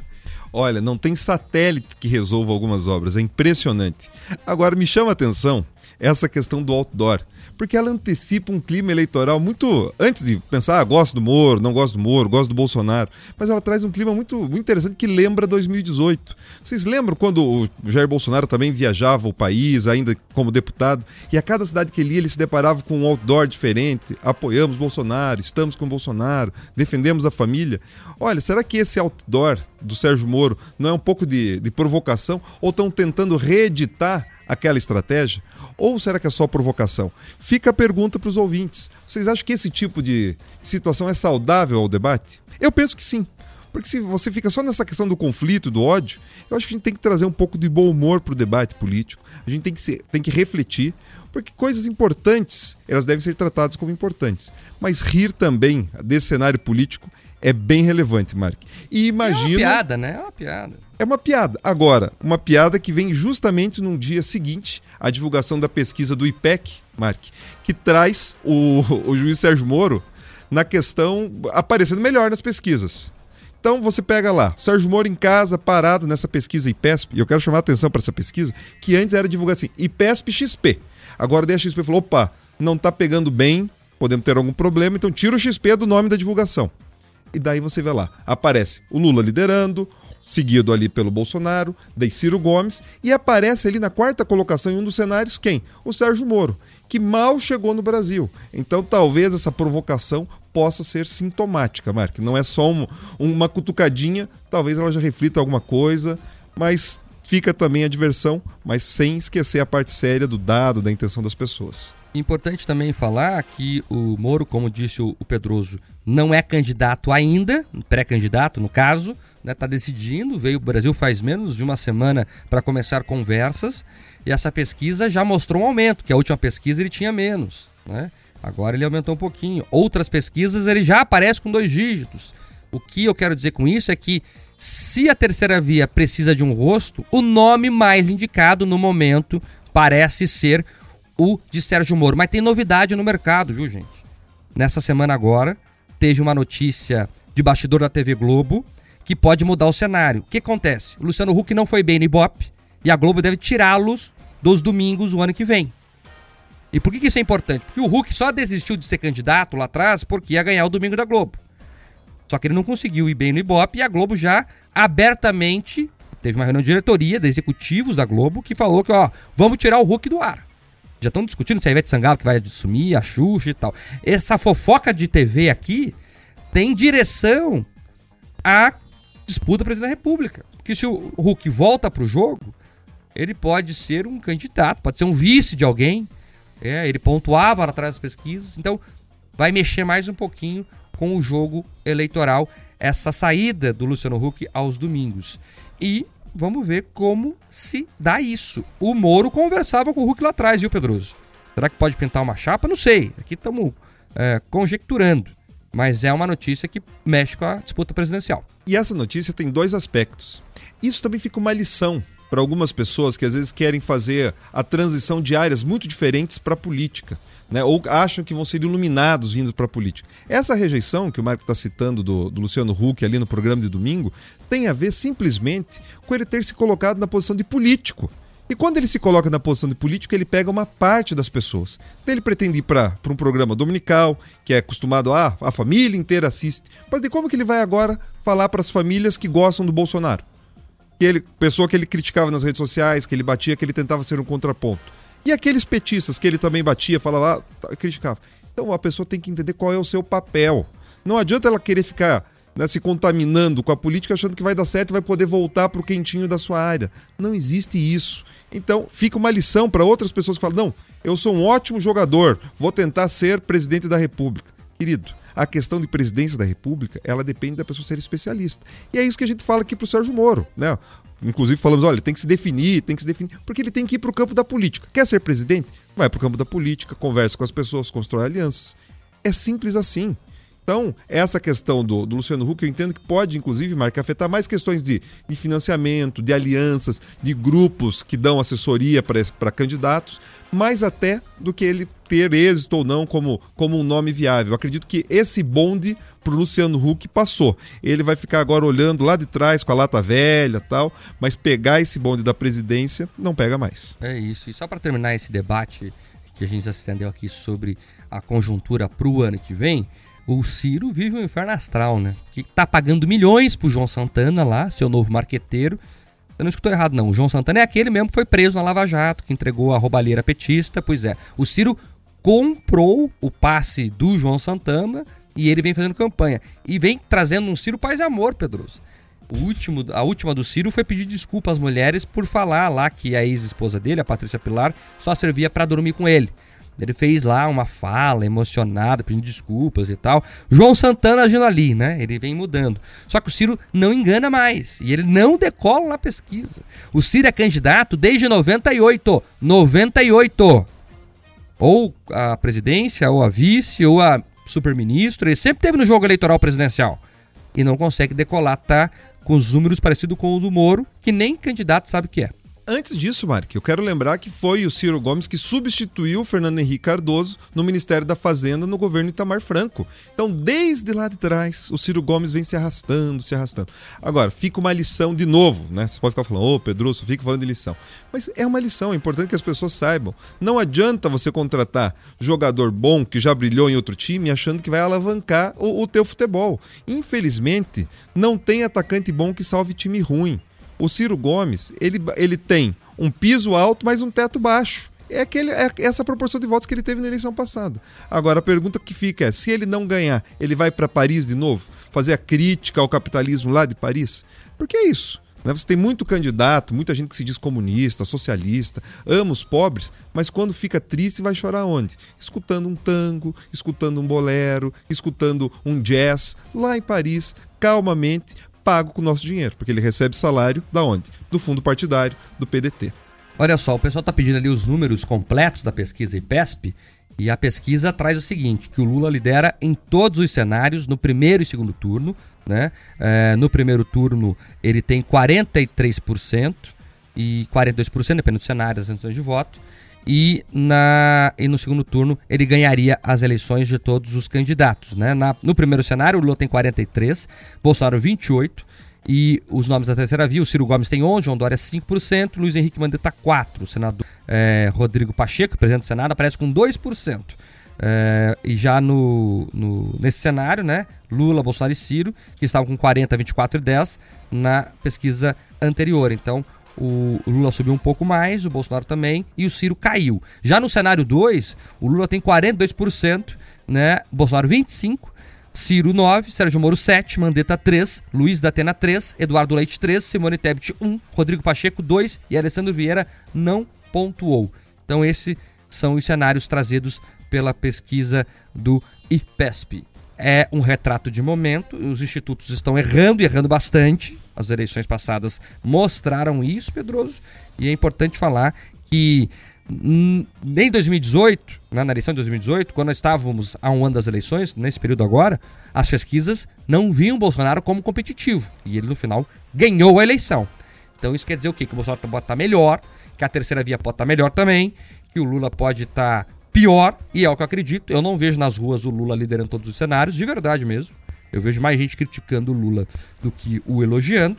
Olha, não tem satélite que resolva algumas obras, é impressionante. Agora me chama a atenção essa questão do outdoor porque ela antecipa um clima eleitoral muito. Antes de pensar, ah, gosto do Moro, não gosto do Moro, gosto do Bolsonaro, mas ela traz um clima muito, muito interessante que lembra 2018. Vocês lembram quando o Jair Bolsonaro também viajava o país, ainda como deputado, e a cada cidade que ele ia, ele se deparava com um outdoor diferente? Apoiamos Bolsonaro, estamos com Bolsonaro, defendemos a família. Olha, será que esse outdoor do Sérgio Moro não é um pouco de, de provocação? Ou estão tentando reeditar aquela estratégia? Ou será que é só provocação? Fica a pergunta para os ouvintes. Vocês acham que esse tipo de situação é saudável ao debate? Eu penso que sim. Porque se você fica só nessa questão do conflito, do ódio, eu acho que a gente tem que trazer um pouco de bom humor para o debate político. A gente tem que, ser, tem que refletir, porque coisas importantes, elas devem ser tratadas como importantes. Mas rir também desse cenário político é bem relevante, Mark. E imagino... É uma piada, né? É uma piada. É uma piada. Agora, uma piada que vem justamente num dia seguinte à divulgação da pesquisa do IPEC, Mark, que traz o, o juiz Sérgio Moro na questão aparecendo melhor nas pesquisas. Então você pega lá, Sérgio Moro em casa, parado nessa pesquisa IPESP, e eu quero chamar a atenção para essa pesquisa, que antes era divulgar assim, IPESP XP. Agora a XP falou, opa, não está pegando bem, podemos ter algum problema, então tira o XP do nome da divulgação. E daí você vê lá, aparece o Lula liderando, seguido ali pelo Bolsonaro, daí Ciro Gomes, e aparece ali na quarta colocação em um dos cenários quem? O Sérgio Moro, que mal chegou no Brasil. Então talvez essa provocação possa ser sintomática, Mark. Não é só um, uma cutucadinha, talvez ela já reflita alguma coisa, mas fica também a diversão, mas sem esquecer a parte séria do dado, da intenção das pessoas. Importante também falar que o Moro, como disse o Pedroso, não é candidato ainda, pré-candidato no caso, está né, tá decidindo, veio o Brasil faz menos de uma semana para começar conversas, e essa pesquisa já mostrou um aumento, que a última pesquisa ele tinha menos, né? Agora ele aumentou um pouquinho. Outras pesquisas ele já aparece com dois dígitos. O que eu quero dizer com isso é que se a terceira via precisa de um rosto, o nome mais indicado no momento parece ser o de Sérgio Moro. Mas tem novidade no mercado, viu, gente? Nessa semana agora, teve uma notícia de bastidor da TV Globo que pode mudar o cenário. O que acontece? O Luciano Huck não foi bem no Ibope e a Globo deve tirá-los dos domingos o ano que vem. E por que, que isso é importante? Porque o Huck só desistiu de ser candidato lá atrás porque ia ganhar o domingo da Globo. Só que ele não conseguiu ir bem no Ibope e a Globo já abertamente teve uma reunião de diretoria de executivos da Globo que falou que, ó, vamos tirar o Huck do ar. Já estão discutindo se a Ivete Sangalo que vai sumir, a Xuxa e tal. Essa fofoca de TV aqui tem direção à disputa presidente da República. Porque se o Hulk volta para o jogo, ele pode ser um candidato, pode ser um vice de alguém. É, ele pontuava atrás das pesquisas. Então, vai mexer mais um pouquinho com o jogo eleitoral, essa saída do Luciano Huck aos domingos. E vamos ver como se dá isso. O Moro conversava com o Huck lá atrás, viu, Pedroso? Será que pode pintar uma chapa? Não sei. Aqui estamos é, conjecturando. Mas é uma notícia que mexe com a disputa presidencial. E essa notícia tem dois aspectos. Isso também fica uma lição para algumas pessoas que às vezes querem fazer a transição de áreas muito diferentes para a política né, ou acham que vão ser iluminados vindo para a política. Essa rejeição que o Marco está citando do, do, Luciano Huck ali no programa de domingo tem a ver simplesmente com ele ter se colocado na posição de político. E quando ele se coloca na posição de político, ele pega uma parte das pessoas. Ele pretende ir para um programa dominical, que é acostumado a a família inteira assiste. Mas de como que ele vai agora falar para as famílias que gostam do Bolsonaro? Que ele, pessoa que ele criticava nas redes sociais, que ele batia, que ele tentava ser um contraponto. E aqueles petistas que ele também batia, falava, ah, criticava. Então a pessoa tem que entender qual é o seu papel. Não adianta ela querer ficar né, se contaminando com a política achando que vai dar certo e vai poder voltar para o quentinho da sua área. Não existe isso. Então fica uma lição para outras pessoas que falam: não, eu sou um ótimo jogador, vou tentar ser presidente da República. Querido, a questão de presidência da República, ela depende da pessoa ser especialista. E é isso que a gente fala aqui pro Sérgio Moro, né? Inclusive falamos, olha, tem que se definir, tem que se definir, porque ele tem que ir pro campo da política. Quer ser presidente? Vai pro campo da política, conversa com as pessoas, constrói alianças. É simples assim. Então, essa questão do, do, Luciano Huck, eu entendo que pode, inclusive, Marca, afetar mais questões de, de financiamento, de alianças, de grupos que dão assessoria para candidatos, mais até do que ele ter êxito ou não como, como um nome viável. Eu acredito que esse bonde para o Luciano Huck passou. Ele vai ficar agora olhando lá de trás com a lata velha tal, mas pegar esse bonde da presidência não pega mais. É isso. E só para terminar esse debate que a gente já se estendeu aqui sobre a conjuntura para o ano que vem, o Ciro vive um inferno astral, né? Que tá pagando milhões pro João Santana lá, seu novo marqueteiro. Você não escutou errado, não. O João Santana é aquele mesmo que foi preso na Lava Jato, que entregou a roubalheira petista. Pois é. O Ciro comprou o passe do João Santana e ele vem fazendo campanha. E vem trazendo um Ciro paz e amor, Pedroso. O último, a última do Ciro foi pedir desculpa às mulheres por falar lá que a ex-esposa dele, a Patrícia Pilar, só servia para dormir com ele. Ele fez lá uma fala emocionada, pedindo desculpas e tal. João Santana agindo ali, né? Ele vem mudando. Só que o Ciro não engana mais. E ele não decola na pesquisa. O Ciro é candidato desde 98. 98. Ou a presidência, ou a vice, ou a superministro. Ele sempre teve no jogo eleitoral presidencial. E não consegue decolar, tá? Com os números parecidos com o do Moro, que nem candidato sabe o que é. Antes disso, Mark, eu quero lembrar que foi o Ciro Gomes que substituiu o Fernando Henrique Cardoso no Ministério da Fazenda no governo Itamar Franco. Então, desde lá de trás, o Ciro Gomes vem se arrastando, se arrastando. Agora, fica uma lição de novo, né? Você pode ficar falando, ô oh, Pedroso, fica falando de lição. Mas é uma lição, é importante que as pessoas saibam. Não adianta você contratar jogador bom que já brilhou em outro time achando que vai alavancar o, o teu futebol. Infelizmente, não tem atacante bom que salve time ruim. O Ciro Gomes, ele, ele tem um piso alto, mas um teto baixo. É, aquele, é essa proporção de votos que ele teve na eleição passada. Agora, a pergunta que fica é: se ele não ganhar, ele vai para Paris de novo? Fazer a crítica ao capitalismo lá de Paris? Porque é isso. Né? Você tem muito candidato, muita gente que se diz comunista, socialista, ama os pobres, mas quando fica triste vai chorar onde? Escutando um tango, escutando um bolero, escutando um jazz, lá em Paris, calmamente, pago com o nosso dinheiro, porque ele recebe salário da onde? Do fundo partidário, do PDT. Olha só, o pessoal está pedindo ali os números completos da pesquisa IPESP, e a pesquisa traz o seguinte, que o Lula lidera em todos os cenários, no primeiro e segundo turno, né? É, no primeiro turno ele tem 43% e 42%, dependendo do cenário, das intenções de voto, e, na, e no segundo turno ele ganharia as eleições de todos os candidatos. Né? Na, no primeiro cenário, Lula tem 43, Bolsonaro 28, e os nomes da terceira via, o Ciro Gomes tem 11, João Dória 5%, Luiz Henrique Mandetta 4%, o senador é, Rodrigo Pacheco, presidente do Senado, aparece com 2%. É, e já no, no, nesse cenário, né, Lula, Bolsonaro e Ciro, que estavam com 40, 24 e 10 na pesquisa anterior. Então, o Lula subiu um pouco mais, o Bolsonaro também, e o Ciro caiu. Já no cenário 2, o Lula tem 42%, né? Bolsonaro 25%, Ciro 9, Sérgio Moro 7, Mandetta 3, Luiz da Atena 3, Eduardo Leite 3, Simone Tebet 1, Rodrigo Pacheco 2 e Alessandro Vieira não pontuou. Então esses são os cenários trazidos pela pesquisa do IPESP. É um retrato de momento, os institutos estão errando errando bastante, as eleições passadas mostraram isso, Pedroso, e é importante falar que em 2018, né, na eleição de 2018, quando nós estávamos a um ano das eleições, nesse período agora, as pesquisas não viam Bolsonaro como competitivo. E ele, no final, ganhou a eleição. Então isso quer dizer o quê? Que o Bolsonaro pode estar melhor, que a terceira via pode estar melhor também, que o Lula pode estar pior, e é o que eu acredito. Eu não vejo nas ruas o Lula liderando todos os cenários, de verdade mesmo. Eu vejo mais gente criticando o Lula do que o elogiando.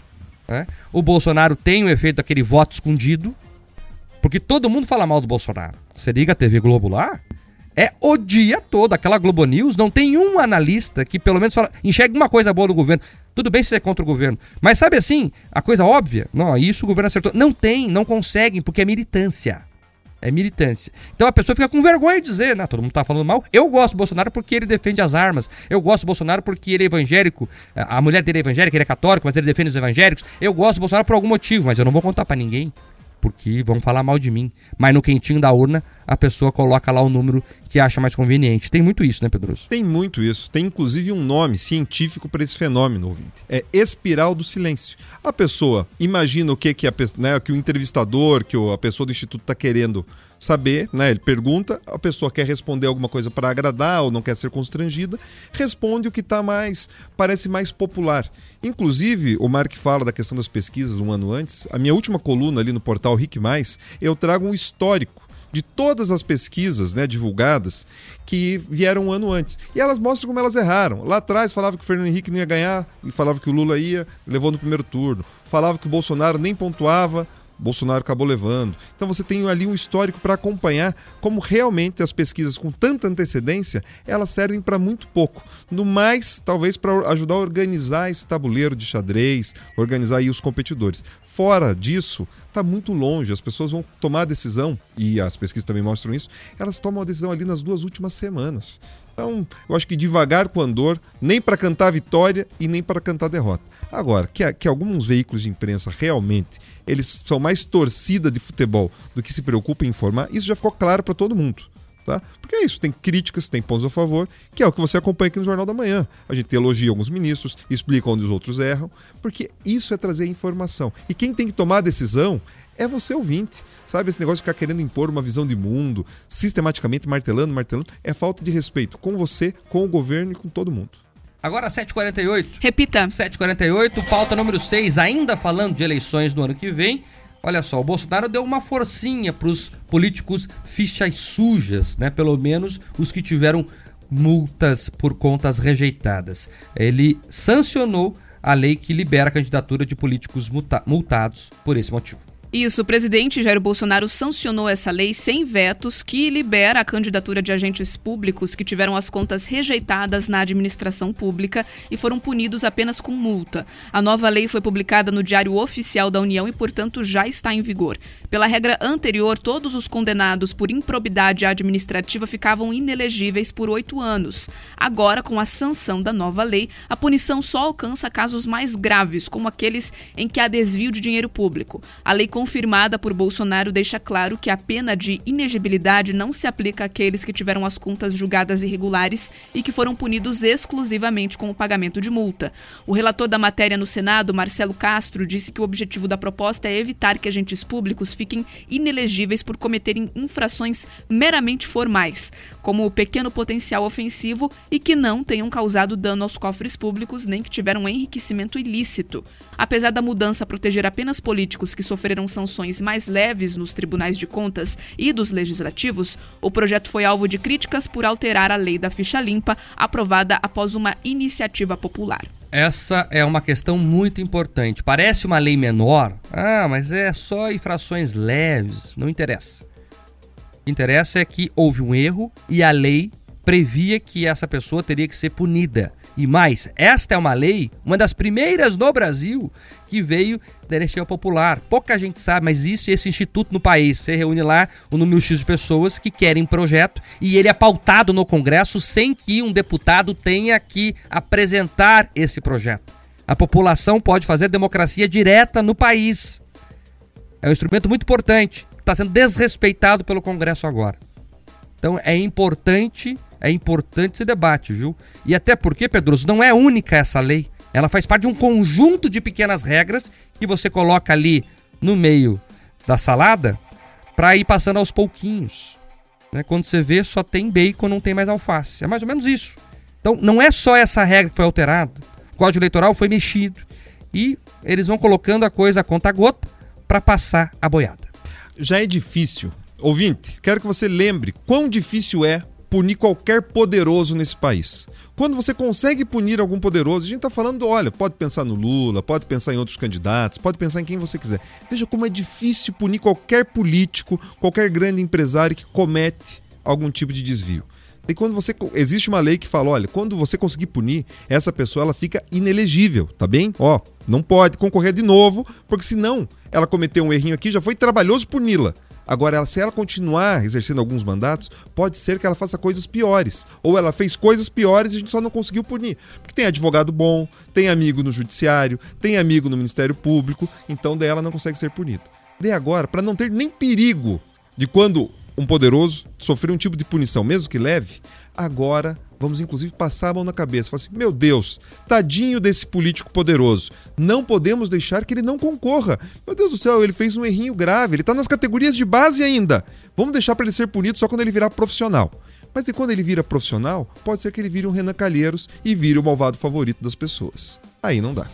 Né? O Bolsonaro tem o efeito daquele voto escondido, porque todo mundo fala mal do Bolsonaro. Você liga a TV Globo lá, é o dia todo. Aquela Globo News não tem um analista que pelo menos fala, enxergue uma coisa boa do governo. Tudo bem se você é contra o governo. Mas sabe assim, a coisa óbvia? Não, isso o governo acertou. Não tem, não conseguem, porque é militância. É militância. Então a pessoa fica com vergonha de dizer, né? Todo mundo tá falando mal. Eu gosto do Bolsonaro porque ele defende as armas. Eu gosto do Bolsonaro porque ele é evangélico. A mulher dele é evangélica, ele é católico, mas ele defende os evangélicos. Eu gosto do Bolsonaro por algum motivo, mas eu não vou contar pra ninguém. Porque vão falar mal de mim. Mas no quentinho da urna, a pessoa coloca lá o número que acha mais conveniente. Tem muito isso, né, Pedroso? Tem muito isso. Tem inclusive um nome científico para esse fenômeno, ouvinte. É espiral do silêncio. A pessoa imagina o que, que, a, né, que o entrevistador, que a pessoa do instituto está querendo saber, né? Ele pergunta, a pessoa quer responder alguma coisa para agradar ou não quer ser constrangida, responde o que tá mais parece mais popular. Inclusive, o Mark fala da questão das pesquisas um ano antes. A minha última coluna ali no portal Rick Mais, eu trago um histórico de todas as pesquisas né, divulgadas que vieram um ano antes. E elas mostram como elas erraram. Lá atrás falava que o Fernando Henrique não ia ganhar, e falava que o Lula ia, levou no primeiro turno. Falava que o Bolsonaro nem pontuava, Bolsonaro acabou levando. Então você tem ali um histórico para acompanhar como realmente as pesquisas com tanta antecedência, elas servem para muito pouco. No mais, talvez para ajudar a organizar esse tabuleiro de xadrez, organizar aí os competidores. Fora disso, está muito longe. As pessoas vão tomar a decisão, e as pesquisas também mostram isso, elas tomam a decisão ali nas duas últimas semanas. Então, eu acho que devagar com andor, nem para cantar vitória e nem para cantar derrota. Agora, que, que alguns veículos de imprensa realmente eles são mais torcida de futebol do que se preocupam em informar, isso já ficou claro para todo mundo. Tá? Porque é isso, tem críticas, tem pontos a favor, que é o que você acompanha aqui no Jornal da Manhã. A gente elogia alguns ministros, explica onde os outros erram, porque isso é trazer informação. E quem tem que tomar a decisão é você ouvinte. Sabe, esse negócio de ficar querendo impor uma visão de mundo, sistematicamente martelando, martelando, é falta de respeito com você, com o governo e com todo mundo. Agora 7h48. Repita. 7h48, pauta número 6, ainda falando de eleições no ano que vem. Olha só, o Bolsonaro deu uma forcinha pros políticos fichas sujas, né? Pelo menos os que tiveram multas por contas rejeitadas. Ele sancionou a lei que libera a candidatura de políticos multa- multados por esse motivo. Isso, o presidente Jair Bolsonaro sancionou essa lei sem vetos que libera a candidatura de agentes públicos que tiveram as contas rejeitadas na administração pública e foram punidos apenas com multa. A nova lei foi publicada no Diário Oficial da União e, portanto, já está em vigor. Pela regra anterior, todos os condenados por improbidade administrativa ficavam inelegíveis por oito anos. Agora, com a sanção da nova lei, a punição só alcança casos mais graves, como aqueles em que há desvio de dinheiro público. A lei confirmada por Bolsonaro deixa claro que a pena de inegibilidade não se aplica àqueles que tiveram as contas julgadas irregulares e que foram punidos exclusivamente com o pagamento de multa. O relator da matéria no Senado, Marcelo Castro, disse que o objetivo da proposta é evitar que agentes públicos fiquem inelegíveis por cometerem infrações meramente formais, como o pequeno potencial ofensivo e que não tenham causado dano aos cofres públicos nem que tiveram enriquecimento ilícito. Apesar da mudança proteger apenas políticos que sofreram sanções mais leves nos tribunais de contas e dos legislativos, o projeto foi alvo de críticas por alterar a lei da ficha limpa, aprovada após uma iniciativa popular. Essa é uma questão muito importante. Parece uma lei menor. Ah, mas é só infrações leves. Não interessa. O que interessa é que houve um erro e a lei previa que essa pessoa teria que ser punida. E mais, esta é uma lei, uma das primeiras no Brasil, que veio da iniciativa popular. Pouca gente sabe, mas existe esse instituto no país. Você reúne lá o número X de pessoas que querem projeto e ele é pautado no Congresso sem que um deputado tenha que apresentar esse projeto. A população pode fazer democracia direta no país. É um instrumento muito importante, está sendo desrespeitado pelo Congresso agora. Então é importante, é importante esse debate, viu? E até porque, Pedroso, não é única essa lei. Ela faz parte de um conjunto de pequenas regras que você coloca ali no meio da salada para ir passando aos pouquinhos. Né? Quando você vê, só tem bacon, não tem mais alface. É mais ou menos isso. Então não é só essa regra que foi alterada. O Código Eleitoral foi mexido. E eles vão colocando a coisa a conta gota para passar a boiada. Já é difícil. Ouvinte, quero que você lembre quão difícil é punir qualquer poderoso nesse país. Quando você consegue punir algum poderoso, a gente está falando, olha, pode pensar no Lula, pode pensar em outros candidatos, pode pensar em quem você quiser. Veja como é difícil punir qualquer político, qualquer grande empresário que comete algum tipo de desvio. E quando você existe uma lei que fala, olha, quando você conseguir punir essa pessoa, ela fica inelegível, tá bem? Ó, não pode concorrer de novo, porque senão ela cometeu um errinho aqui, já foi trabalhoso puni-la. Agora, ela- se ela continuar exercendo alguns mandatos, pode ser que ela faça coisas piores. Ou ela fez coisas piores e a gente só não conseguiu punir. Porque tem advogado bom, tem amigo no judiciário, tem amigo no Ministério Público, então daí ela não consegue ser punida. Daí agora, para não ter nem perigo de quando um poderoso sofrer um tipo de punição, mesmo que leve, agora vamos inclusive passar a mão na cabeça. Falar assim, meu Deus, tadinho desse político poderoso. Não podemos deixar que ele não concorra. Meu Deus do céu, ele fez um errinho grave. Ele tá nas categorias de base ainda. Vamos deixar para ele ser punido só quando ele virar profissional. Mas e quando ele vira profissional, pode ser que ele vire um Renan Calheiros e vire o malvado favorito das pessoas. Aí não dá.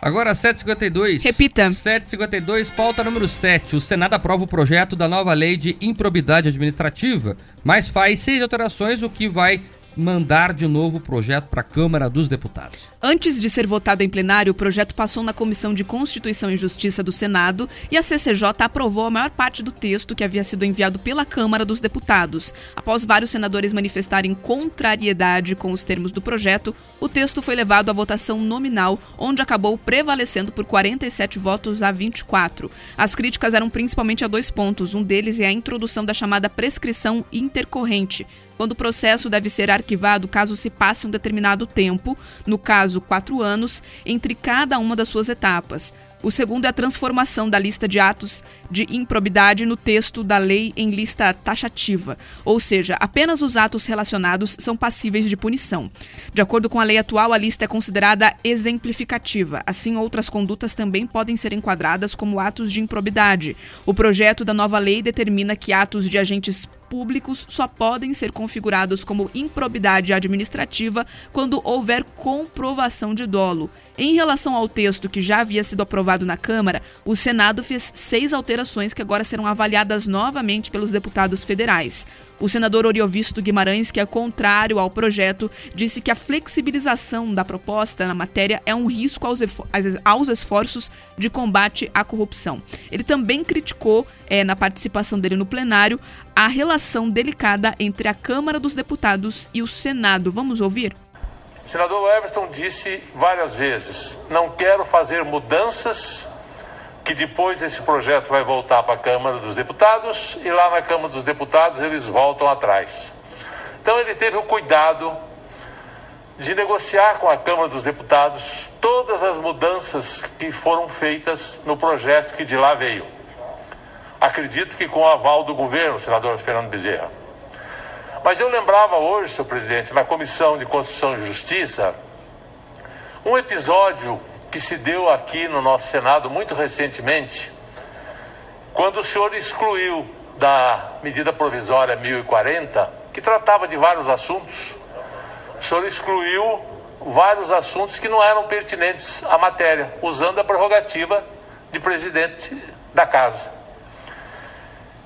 Agora, 752. Repita. 752, pauta número 7. O Senado aprova o projeto da nova lei de improbidade administrativa, mas faz seis alterações, o que vai mandar de novo o projeto para a Câmara dos Deputados. Antes de ser votado em plenário, o projeto passou na Comissão de Constituição e Justiça do Senado e a CCJ aprovou a maior parte do texto que havia sido enviado pela Câmara dos Deputados. Após vários senadores manifestarem contrariedade com os termos do projeto, o texto foi levado à votação nominal, onde acabou prevalecendo por 47 votos a 24. As críticas eram principalmente a dois pontos. Um deles é a introdução da chamada prescrição intercorrente, quando o processo deve ser arquivado caso se passe um determinado tempo, no caso, quatro anos, entre cada uma das suas etapas. O segundo é a transformação da lista de atos de improbidade no texto da lei em lista taxativa, ou seja, apenas os atos relacionados são passíveis de punição. De acordo com a lei atual, a lista é considerada exemplificativa. Assim, outras condutas também podem ser enquadradas como atos de improbidade. O projeto da nova lei determina que atos de agentes públicos só podem ser configurados como improbidade administrativa quando houver comprovação de dolo. Em relação ao texto que já havia sido aprovado na Câmara, o Senado fez seis alterações que agora serão avaliadas novamente pelos deputados federais. O senador Oriovisto Guimarães, que é contrário ao projeto, disse que a flexibilização da proposta na matéria é um risco aos, esforços de combate à corrupção. Ele também criticou, eh, na participação dele no plenário, a relação delicada entre a Câmara dos Deputados e o Senado. Vamos ouvir? O senador Everton disse várias vezes: não quero fazer mudanças que depois esse projeto vai voltar para a Câmara dos Deputados e lá na Câmara dos Deputados eles voltam atrás. Então ele teve o cuidado de negociar com a Câmara dos Deputados todas as mudanças que foram feitas no projeto que de lá veio. Acredito que com o aval do governo, senador Fernando Bezerra. Mas eu lembrava hoje, senhor presidente, na Comissão de Constituição e Justiça, um episódio que se deu aqui no nosso Senado muito recentemente, quando o senhor excluiu da medida provisória 1040, que tratava de vários assuntos, o senhor excluiu vários assuntos que não eram pertinentes à matéria, usando a prerrogativa de presidente da casa.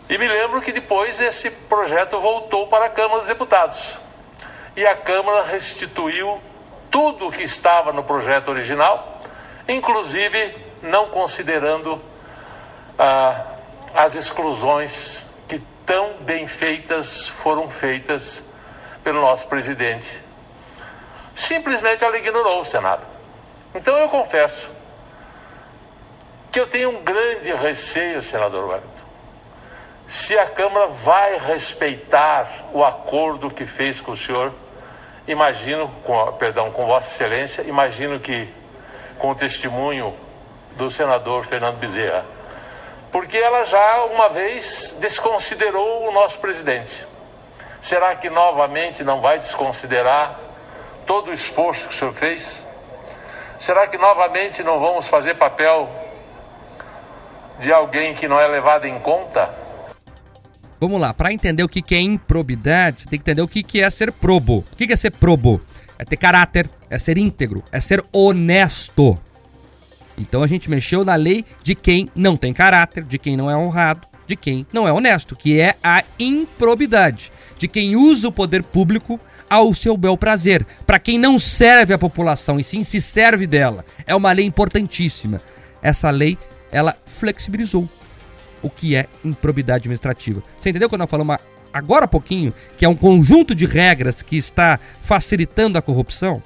E me lembro que depois esse projeto voltou para a Câmara dos Deputados. E a Câmara restituiu tudo o que estava no projeto original, inclusive não considerando ah, as exclusões que tão bem feitas foram feitas pelo nosso presidente. Simplesmente ela ignorou o Senado. Então eu confesso que eu tenho um grande receio, senador Wellington se a Câmara vai respeitar o acordo que fez com o senhor, imagino, com, perdão, com Vossa Excelência, imagino que com o testemunho do senador Fernando Bezerra, porque ela já uma vez desconsiderou o nosso presidente. Será que novamente não vai desconsiderar todo o esforço que o senhor fez? Será que novamente não vamos fazer papel de alguém que não é levado em conta? Vamos lá, para entender o que é improbidade, você tem que entender o que é ser probo. O que é ser probo? É ter caráter, é ser íntegro, é ser honesto. Então a gente mexeu na lei de quem não tem caráter, de quem não é honrado, de quem não é honesto, que é a improbidade, de quem usa o poder público ao seu bel prazer, para quem não serve a população e sim se serve dela. É uma lei importantíssima. Essa lei, ela flexibilizou o que é improbidade administrativa. Você entendeu quando eu falamos agora há pouquinho que é um conjunto de regras que está facilitando a corrupção?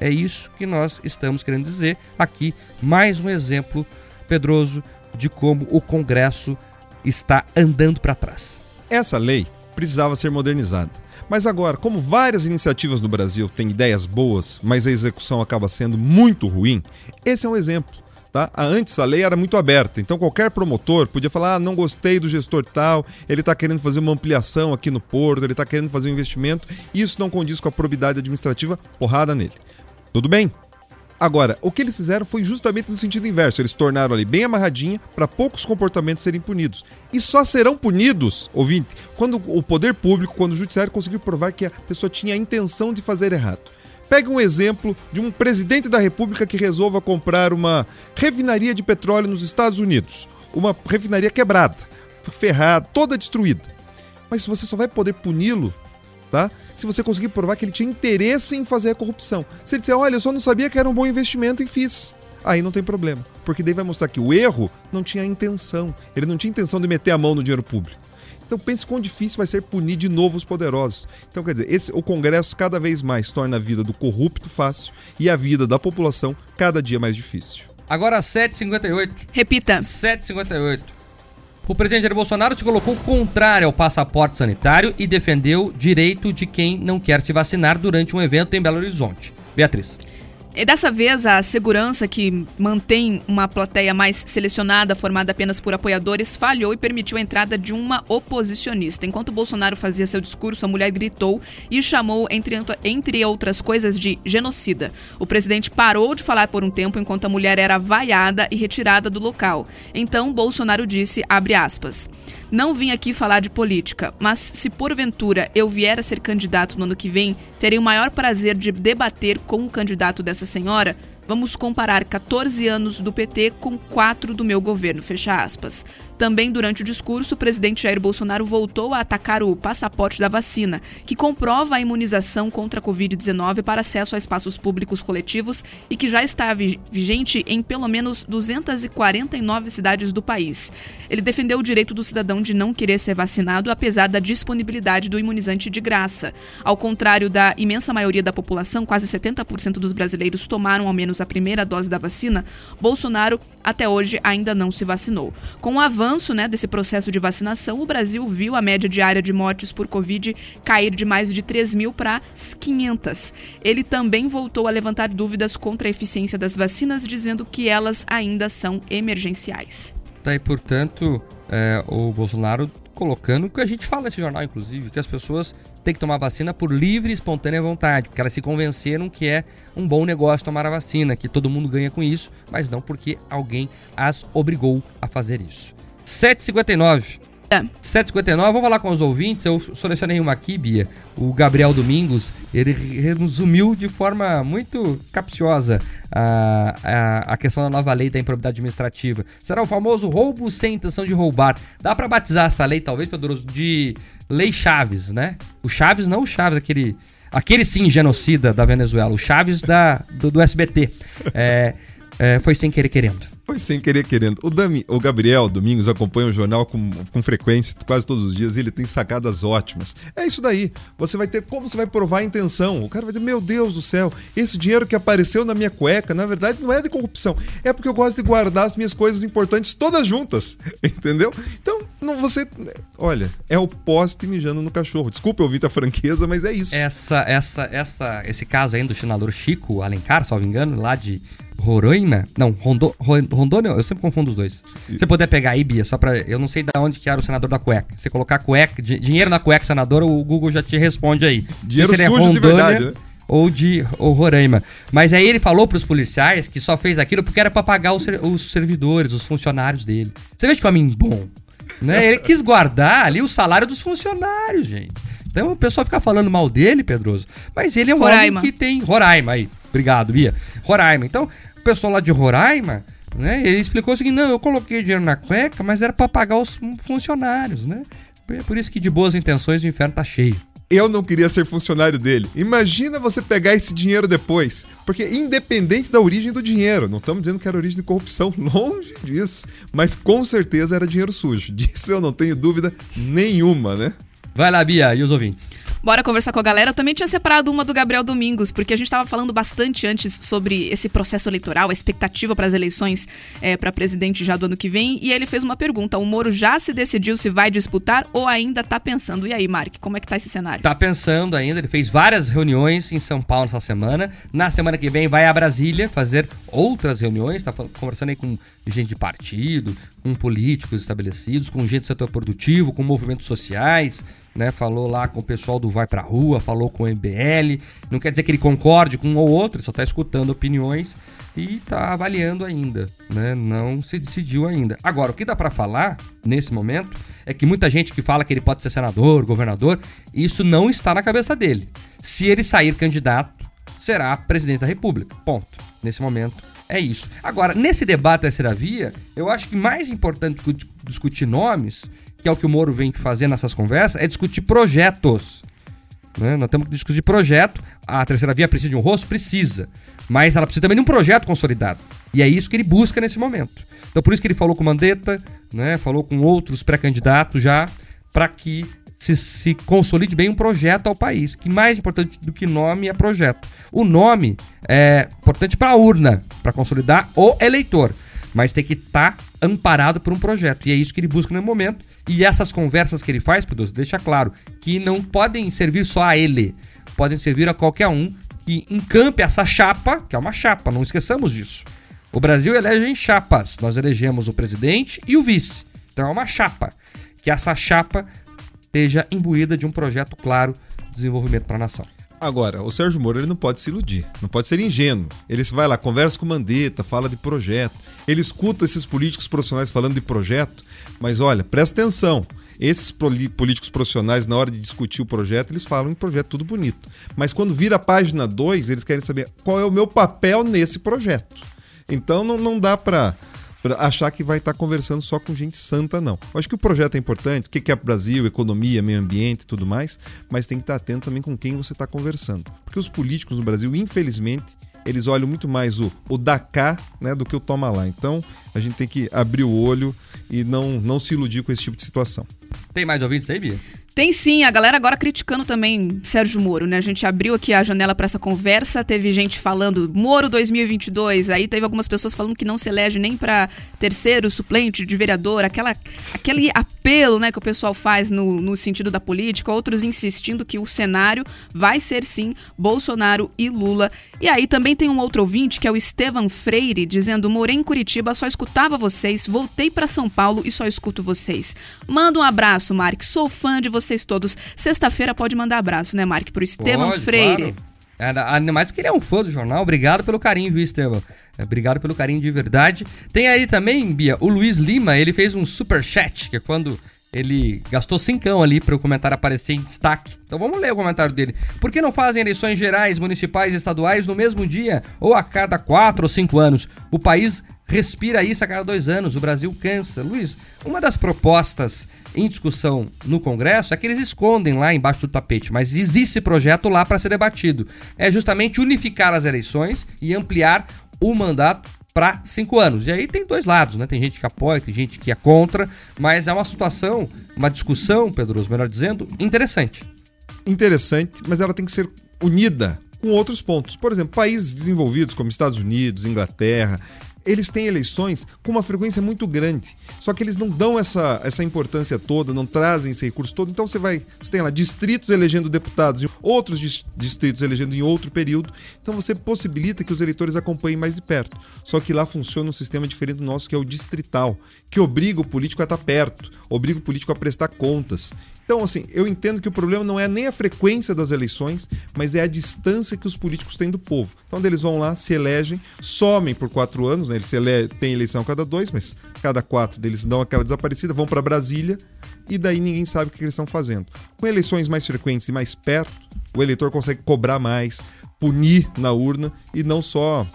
É isso que nós estamos querendo dizer aqui. Mais um exemplo, Pedroso, de como o Congresso está andando para trás. Essa lei precisava ser modernizada. Mas agora, como várias iniciativas no Brasil têm ideias boas, mas a execução acaba sendo muito ruim, esse é um exemplo. Tá? A- Antes a lei era muito aberta, então qualquer promotor podia falar: ah, não gostei do gestor tal, ele está querendo fazer uma ampliação aqui no porto, ele está querendo fazer um investimento, isso não condiz com a probidade administrativa, porrada nele. Tudo bem? Agora, o que eles fizeram foi justamente no sentido inverso. Eles tornaram ali bem amarradinha para poucos comportamentos serem punidos. E só serão punidos, ouvinte, quando o poder público, quando o judiciário conseguir provar que a pessoa tinha a intenção de fazer errado. Pega um exemplo de um presidente da República que resolva comprar uma refinaria de petróleo nos Estados Unidos. Uma refinaria quebrada, ferrada, toda destruída. Mas você só vai poder puni-lo tá? Se você conseguir provar que ele tinha interesse em fazer a corrupção. Se ele disser, olha, eu só não sabia que era um bom investimento e fiz. Aí não tem problema. Porque daí vai mostrar que o erro não tinha intenção. Ele não tinha intenção de meter a mão no dinheiro público. Então pense quão difícil vai ser punir de novo os poderosos. Então, quer dizer, esse, o Congresso cada vez mais torna a vida do corrupto fácil e a vida da população cada dia mais difícil. Agora 7h58. Repita. 7h58. O presidente Jair Bolsonaro se colocou contrário ao passaporte sanitário e defendeu direito de quem não quer se vacinar durante um evento em Belo Horizonte. Beatriz. E dessa vez, a segurança, que mantém uma plateia mais selecionada, formada apenas por apoiadores, falhou e permitiu a entrada de uma oposicionista. Enquanto Bolsonaro fazia seu discurso, a mulher gritou e chamou, entre, entre outras coisas, de genocida. O presidente parou de falar por um tempo enquanto a mulher era vaiada e retirada do local. Então, Bolsonaro disse, abre aspas, não vim aqui falar de política, mas se porventura eu vier a ser candidato no ano que vem, terei o maior prazer de debater com o candidato dessa senhora. Vamos comparar 14 anos do PT com 4 do meu governo, fecha aspas. Também durante o discurso, o presidente Jair Bolsonaro voltou a atacar o passaporte da vacina, que comprova a imunização contra a Covid-19 para acesso a espaços públicos coletivos e que já está vi- vigente em pelo menos 249 cidades do país. Ele defendeu o direito do cidadão de não querer ser vacinado, apesar da disponibilidade do imunizante de graça. Ao contrário da imensa maioria da população, quase 70% dos brasileiros tomaram ao menos a primeira dose da vacina, Bolsonaro até hoje ainda não se vacinou. Com o avanço né, desse processo de vacinação, o Brasil viu a média diária de mortes por Covid cair de mais de 3 mil para 500. Ele também voltou a levantar dúvidas contra a eficiência das vacinas, dizendo que elas ainda são emergenciais. Tá aí, portanto, é, o Bolsonaro colocando o que a gente fala nesse jornal, inclusive, que as pessoas têm que tomar vacina por livre e espontânea vontade, porque elas se convenceram que é um bom negócio tomar a vacina, que todo mundo ganha com isso, mas não porque alguém as obrigou a fazer isso. 7h59. 7h59, vou falar com os ouvintes. Eu selecionei uma aqui, Bia. O Gabriel Domingos, ele resumiu de forma muito capciosa a, a, a questão da nova lei da improbidade administrativa. Será o famoso roubo sem intenção de roubar. Dá pra batizar essa lei, talvez, Pedroso, de Lei Chaves, né? O Chaves, não o Chaves, aquele. Aquele sim, genocida da Venezuela. O Chaves da, do, do SBT. É, é, foi sem querer querendo. Foi sem querer querendo. O, Dami, o Gabriel Domingos acompanha o jornal com, com frequência, quase todos os dias, e ele tem sacadas ótimas. É isso daí. Você vai ter. Como você vai provar a intenção? O cara vai dizer: Meu Deus do céu, esse dinheiro que apareceu na minha cueca, na verdade, não é de corrupção. É porque eu gosto de guardar as minhas coisas importantes todas juntas. Entendeu? Então, não você. Olha, é o poste mijando no cachorro. Desculpa eu ouvir a franqueza, mas é isso. Essa, essa, essa, esse caso aí do senador Chico Alencar, salvo engano, lá de Roraima. Não, Rondo, Ro- Rondônia, eu sempre confundo os dois. Se você puder pegar aí, Bia, só pra. Eu não sei de onde que era o senador da cueca. Se você colocar cueca, di- dinheiro na cueca, senador, o Google já te responde aí. Dinheiro Se seria sujo de verdade, né? Ou de ou Roraima. Mas aí ele falou pros policiais que só fez aquilo porque era pra pagar os, os servidores, os funcionários dele. Você vê que homem bom. Né? Ele quis guardar ali o salário dos funcionários, gente. Então o pessoal fica falando mal dele, Pedroso. Mas ele é um Roraima. homem que tem. Roraima aí. Obrigado, Bia. Roraima. Então, pessoal lá de Roraima, né? Ele explicou o seguinte: não, eu coloquei dinheiro na cueca, mas era pra pagar os funcionários, né? É por isso que de boas intenções o inferno tá cheio. Eu não queria ser funcionário dele. Imagina você pegar esse dinheiro depois. Porque, independente da origem do dinheiro, não estamos dizendo que era origem de corrupção, longe disso. Mas com certeza era dinheiro sujo. Disso eu não tenho dúvida nenhuma, né? Vai lá, Bia, e os ouvintes? Bora conversar com a galera. Eu também tinha separado uma do Gabriel Domingos, porque a gente estava falando bastante antes sobre esse processo eleitoral, a expectativa para as eleições é, para presidente já do ano que vem. E ele fez uma pergunta: o Moro já se decidiu se vai disputar ou ainda tá pensando? E aí, Mark, como é que tá esse cenário? Tá pensando ainda, ele fez várias reuniões em São Paulo essa semana. Na semana que vem vai a Brasília fazer outras reuniões, tá fal- conversando aí com gente de partido, com políticos estabelecidos, com gente do setor produtivo, com movimentos sociais, né? Falou lá com o pessoal do Vai Pra Rua, falou com o MBL. Não quer dizer que ele concorde com um ou outro, só tá escutando opiniões e tá avaliando ainda, né? Não se decidiu ainda. Agora, o que dá pra falar nesse momento é que muita gente que fala que ele pode ser senador, governador, isso não está na cabeça dele. Se ele sair candidato, será presidente da República. Ponto. Nesse momento é isso. Agora, nesse debate da terceira via, eu acho que mais importante que di- discutir nomes, que é o que o Moro vem fazer nessas conversas, é discutir projetos. né? Nós temos que discutir projeto. A terceira via precisa de um rosto? Precisa. Mas ela precisa também de um projeto consolidado. E é isso que ele busca nesse momento. Então por isso que ele falou com Mandetta, né? falou com outros pré-candidatos já, para que se, se consolide bem um projeto ao país. Que mais importante do que nome é projeto. O nome é importante para a urna, para consolidar o eleitor. Mas tem que estar amparado por um projeto. E é isso que ele busca no momento. E essas conversas que ele faz, Pedro, deixa claro que não podem servir só a ele. Podem servir a qualquer um que encampe essa chapa, que é uma chapa, não esqueçamos disso. O Brasil elege em chapas. Nós elegemos o presidente e o vice. Então é uma chapa. Que essa chapa esteja imbuída de um projeto claro de desenvolvimento para a nação. Agora, o Sérgio Moro ele não pode se iludir, não pode ser ingênuo. Ele vai lá, conversa com o Mandetta, fala de projeto. Ele escuta esses políticos profissionais falando de projeto, mas olha, presta atenção. Esses políticos profissionais, na hora de discutir o projeto, eles falam em projeto tudo bonito. Mas quando vira a página 2, eles querem saber qual é o meu papel nesse projeto. Então não, não dá pra achar que vai estar conversando só com gente santa, não. Eu acho que o projeto é importante, o que é Brasil, economia, meio ambiente e tudo mais, mas tem que estar atento também com quem você está conversando. Porque os políticos no Brasil, infelizmente, eles olham muito mais o, o da cá né, do que o toma lá. Então a gente tem que abrir o olho e não, não se iludir com esse tipo de situação. Tem mais ouvintes aí, Bia? Tem sim, a galera agora criticando também Sérgio Moro, né? A gente abriu aqui a janela para essa conversa, teve gente falando Moro 2022, aí teve algumas pessoas falando que não se elege nem para terceiro suplente de vereador, aquela, aquele apelo, né, que o pessoal faz no, no sentido da política, outros insistindo que o cenário vai ser sim Bolsonaro e Lula. E aí também tem um outro ouvinte que é o Estevan Freire dizendo: "Morei em Curitiba, só escutava vocês, voltei para São Paulo e só escuto vocês. Manda um abraço, Mark, sou fã de vocês todos. Sexta-feira pode mandar abraço, né, Mark, pro Estevan Pode, Freire. claro. Ainda mais porque ele é um fã do jornal. Obrigado pelo carinho, viu, Estevam? É, Obrigado pelo carinho de verdade. Tem aí também, Bia, o Luiz Lima, ele fez um super chat, que é quando ele gastou cincão ali para o comentário aparecer em destaque. Então vamos ler o comentário dele. Por que não fazem eleições gerais, municipais e estaduais no mesmo dia ou a cada quatro ou cinco anos? O país respira isso a cada dois anos. O Brasil cansa. Luiz, uma das propostas em discussão no Congresso é que eles escondem lá embaixo do tapete, mas existe projeto lá para ser debatido. É justamente unificar as eleições e ampliar o mandato para cinco anos. E aí tem dois lados, né? Tem gente que apoia, tem gente que é contra, mas é uma situação, uma discussão, Pedroso, melhor dizendo, interessante. Interessante, mas ela tem que ser unida com outros pontos. Por exemplo, países desenvolvidos como Estados Unidos, Inglaterra, eles têm eleições com uma frequência muito grande. Só que eles não dão essa, essa importância toda, não trazem esse recurso todo. Então você vai, você tem lá distritos elegendo deputados e outros dis- distritos elegendo em outro período. Então você possibilita que os eleitores acompanhem mais de perto. Só que lá funciona um sistema diferente do nosso, que é o distrital, que obriga o político a estar perto, obriga o político a prestar contas. Então, assim, eu entendo que o problema não é nem a frequência das eleições, mas é a distância que os políticos têm do povo. Então, eles vão lá, se elegem, somem por quatro anos, né? Eles ele... têm eleição cada dois, mas cada quatro deles dão aquela desaparecida, vão para Brasília e daí ninguém sabe o que eles estão fazendo. Com eleições mais frequentes e mais perto, o eleitor consegue cobrar mais, punir na urna e não só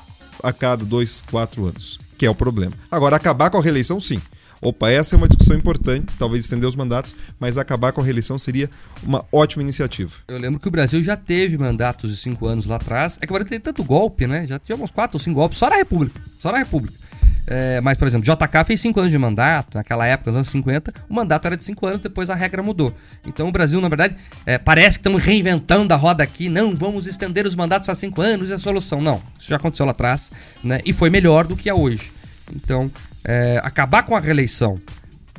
a cada dois, quatro anos, que é o problema. Agora, acabar com a reeleição, sim. Opa, essa é uma discussão importante, talvez estender os mandatos, mas acabar com a reeleição seria uma ótima iniciativa. Eu lembro que o Brasil já teve mandatos de cinco anos lá atrás. É que agora tem tanto golpe, né? Já tivemos quatro ou cinco golpes só na República. Só na República. É, mas, por exemplo, JK fez 5 anos de mandato, naquela época, nos anos 50, o mandato era de 5 anos, depois a regra mudou. Então o Brasil, na verdade, é, parece que estamos reinventando a roda aqui. Não, vamos estender os mandatos para 5 anos e a solução. Não, isso já aconteceu lá atrás, né? E foi melhor do que é hoje. Então, é, acabar com a reeleição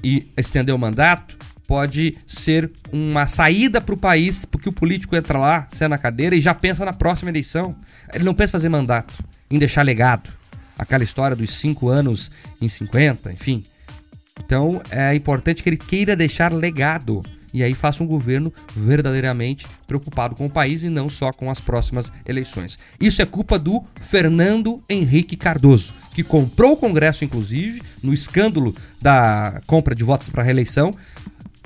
e estender o mandato pode ser uma saída para o país, porque o político entra lá, sai na cadeira e já pensa na próxima eleição. Ele não pensa em fazer mandato, em deixar legado. Aquela história dos cinco anos em 50, enfim. Então é importante que ele queira deixar legado. E aí faça um governo verdadeiramente preocupado com o país e não só com as próximas eleições. Isso é culpa do Fernando Henrique Cardoso, que comprou o Congresso, inclusive, no escândalo da compra de votos para reeleição,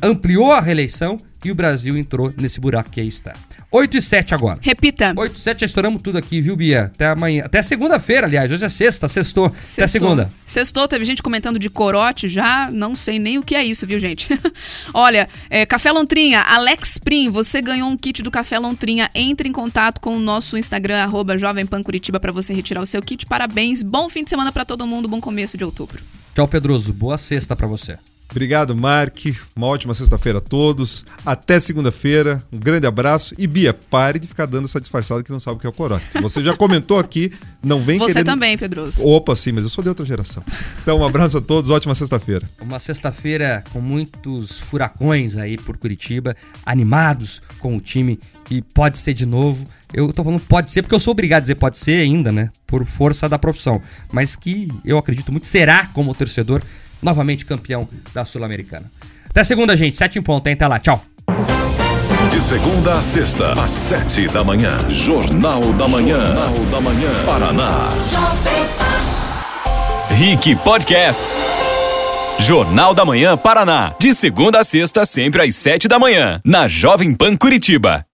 ampliou a reeleição e o Brasil entrou nesse buraco que aí está. 8 e 7 agora. Repita. 8 e 7, já estouramos tudo aqui, viu, Bia? Até amanhã. Até segunda-feira, aliás. Hoje é sexta, sextou. Até segunda. Sextou, teve gente comentando de corote já. Não sei nem o que é isso, viu, gente? Olha, é, Café Lontrinha, Alex Prim, você ganhou um kit do Café Lontrinha. Entre em contato com o nosso Instagram, arroba Jovem Pan Curitiba, pra você retirar o seu kit. Parabéns. Bom fim de semana pra todo mundo. Bom começo de outubro. Tchau, Pedroso. Boa sexta pra você. Obrigado, Mark. Uma ótima sexta-feira a todos. Até segunda-feira. Um grande abraço. E Bia, pare de ficar dando essa disfarçada que não sabe o que é o corote. Você já comentou aqui, não vem Você querendo... também, Pedroso. Opa, sim, mas eu sou de outra geração. Então, um abraço a todos. Ótima sexta-feira. Uma sexta-feira com muitos furacões aí por Curitiba, animados com o time que pode ser de novo. Eu tô falando pode ser porque eu sou obrigado a dizer pode ser ainda, né? Por força da profissão. Mas que eu acredito muito será como torcedor novamente campeão da Sul-Americana. Até segunda, gente. Sete em ponto, hein? Até lá. Tchau. De segunda a sexta, às sete da manhã. Jornal da Manhã. Jornal da Manhã. Paraná. Rick Podcasts. Jornal da Manhã Paraná. De segunda a sexta, sempre às sete da manhã. Na Jovem Pan Curitiba.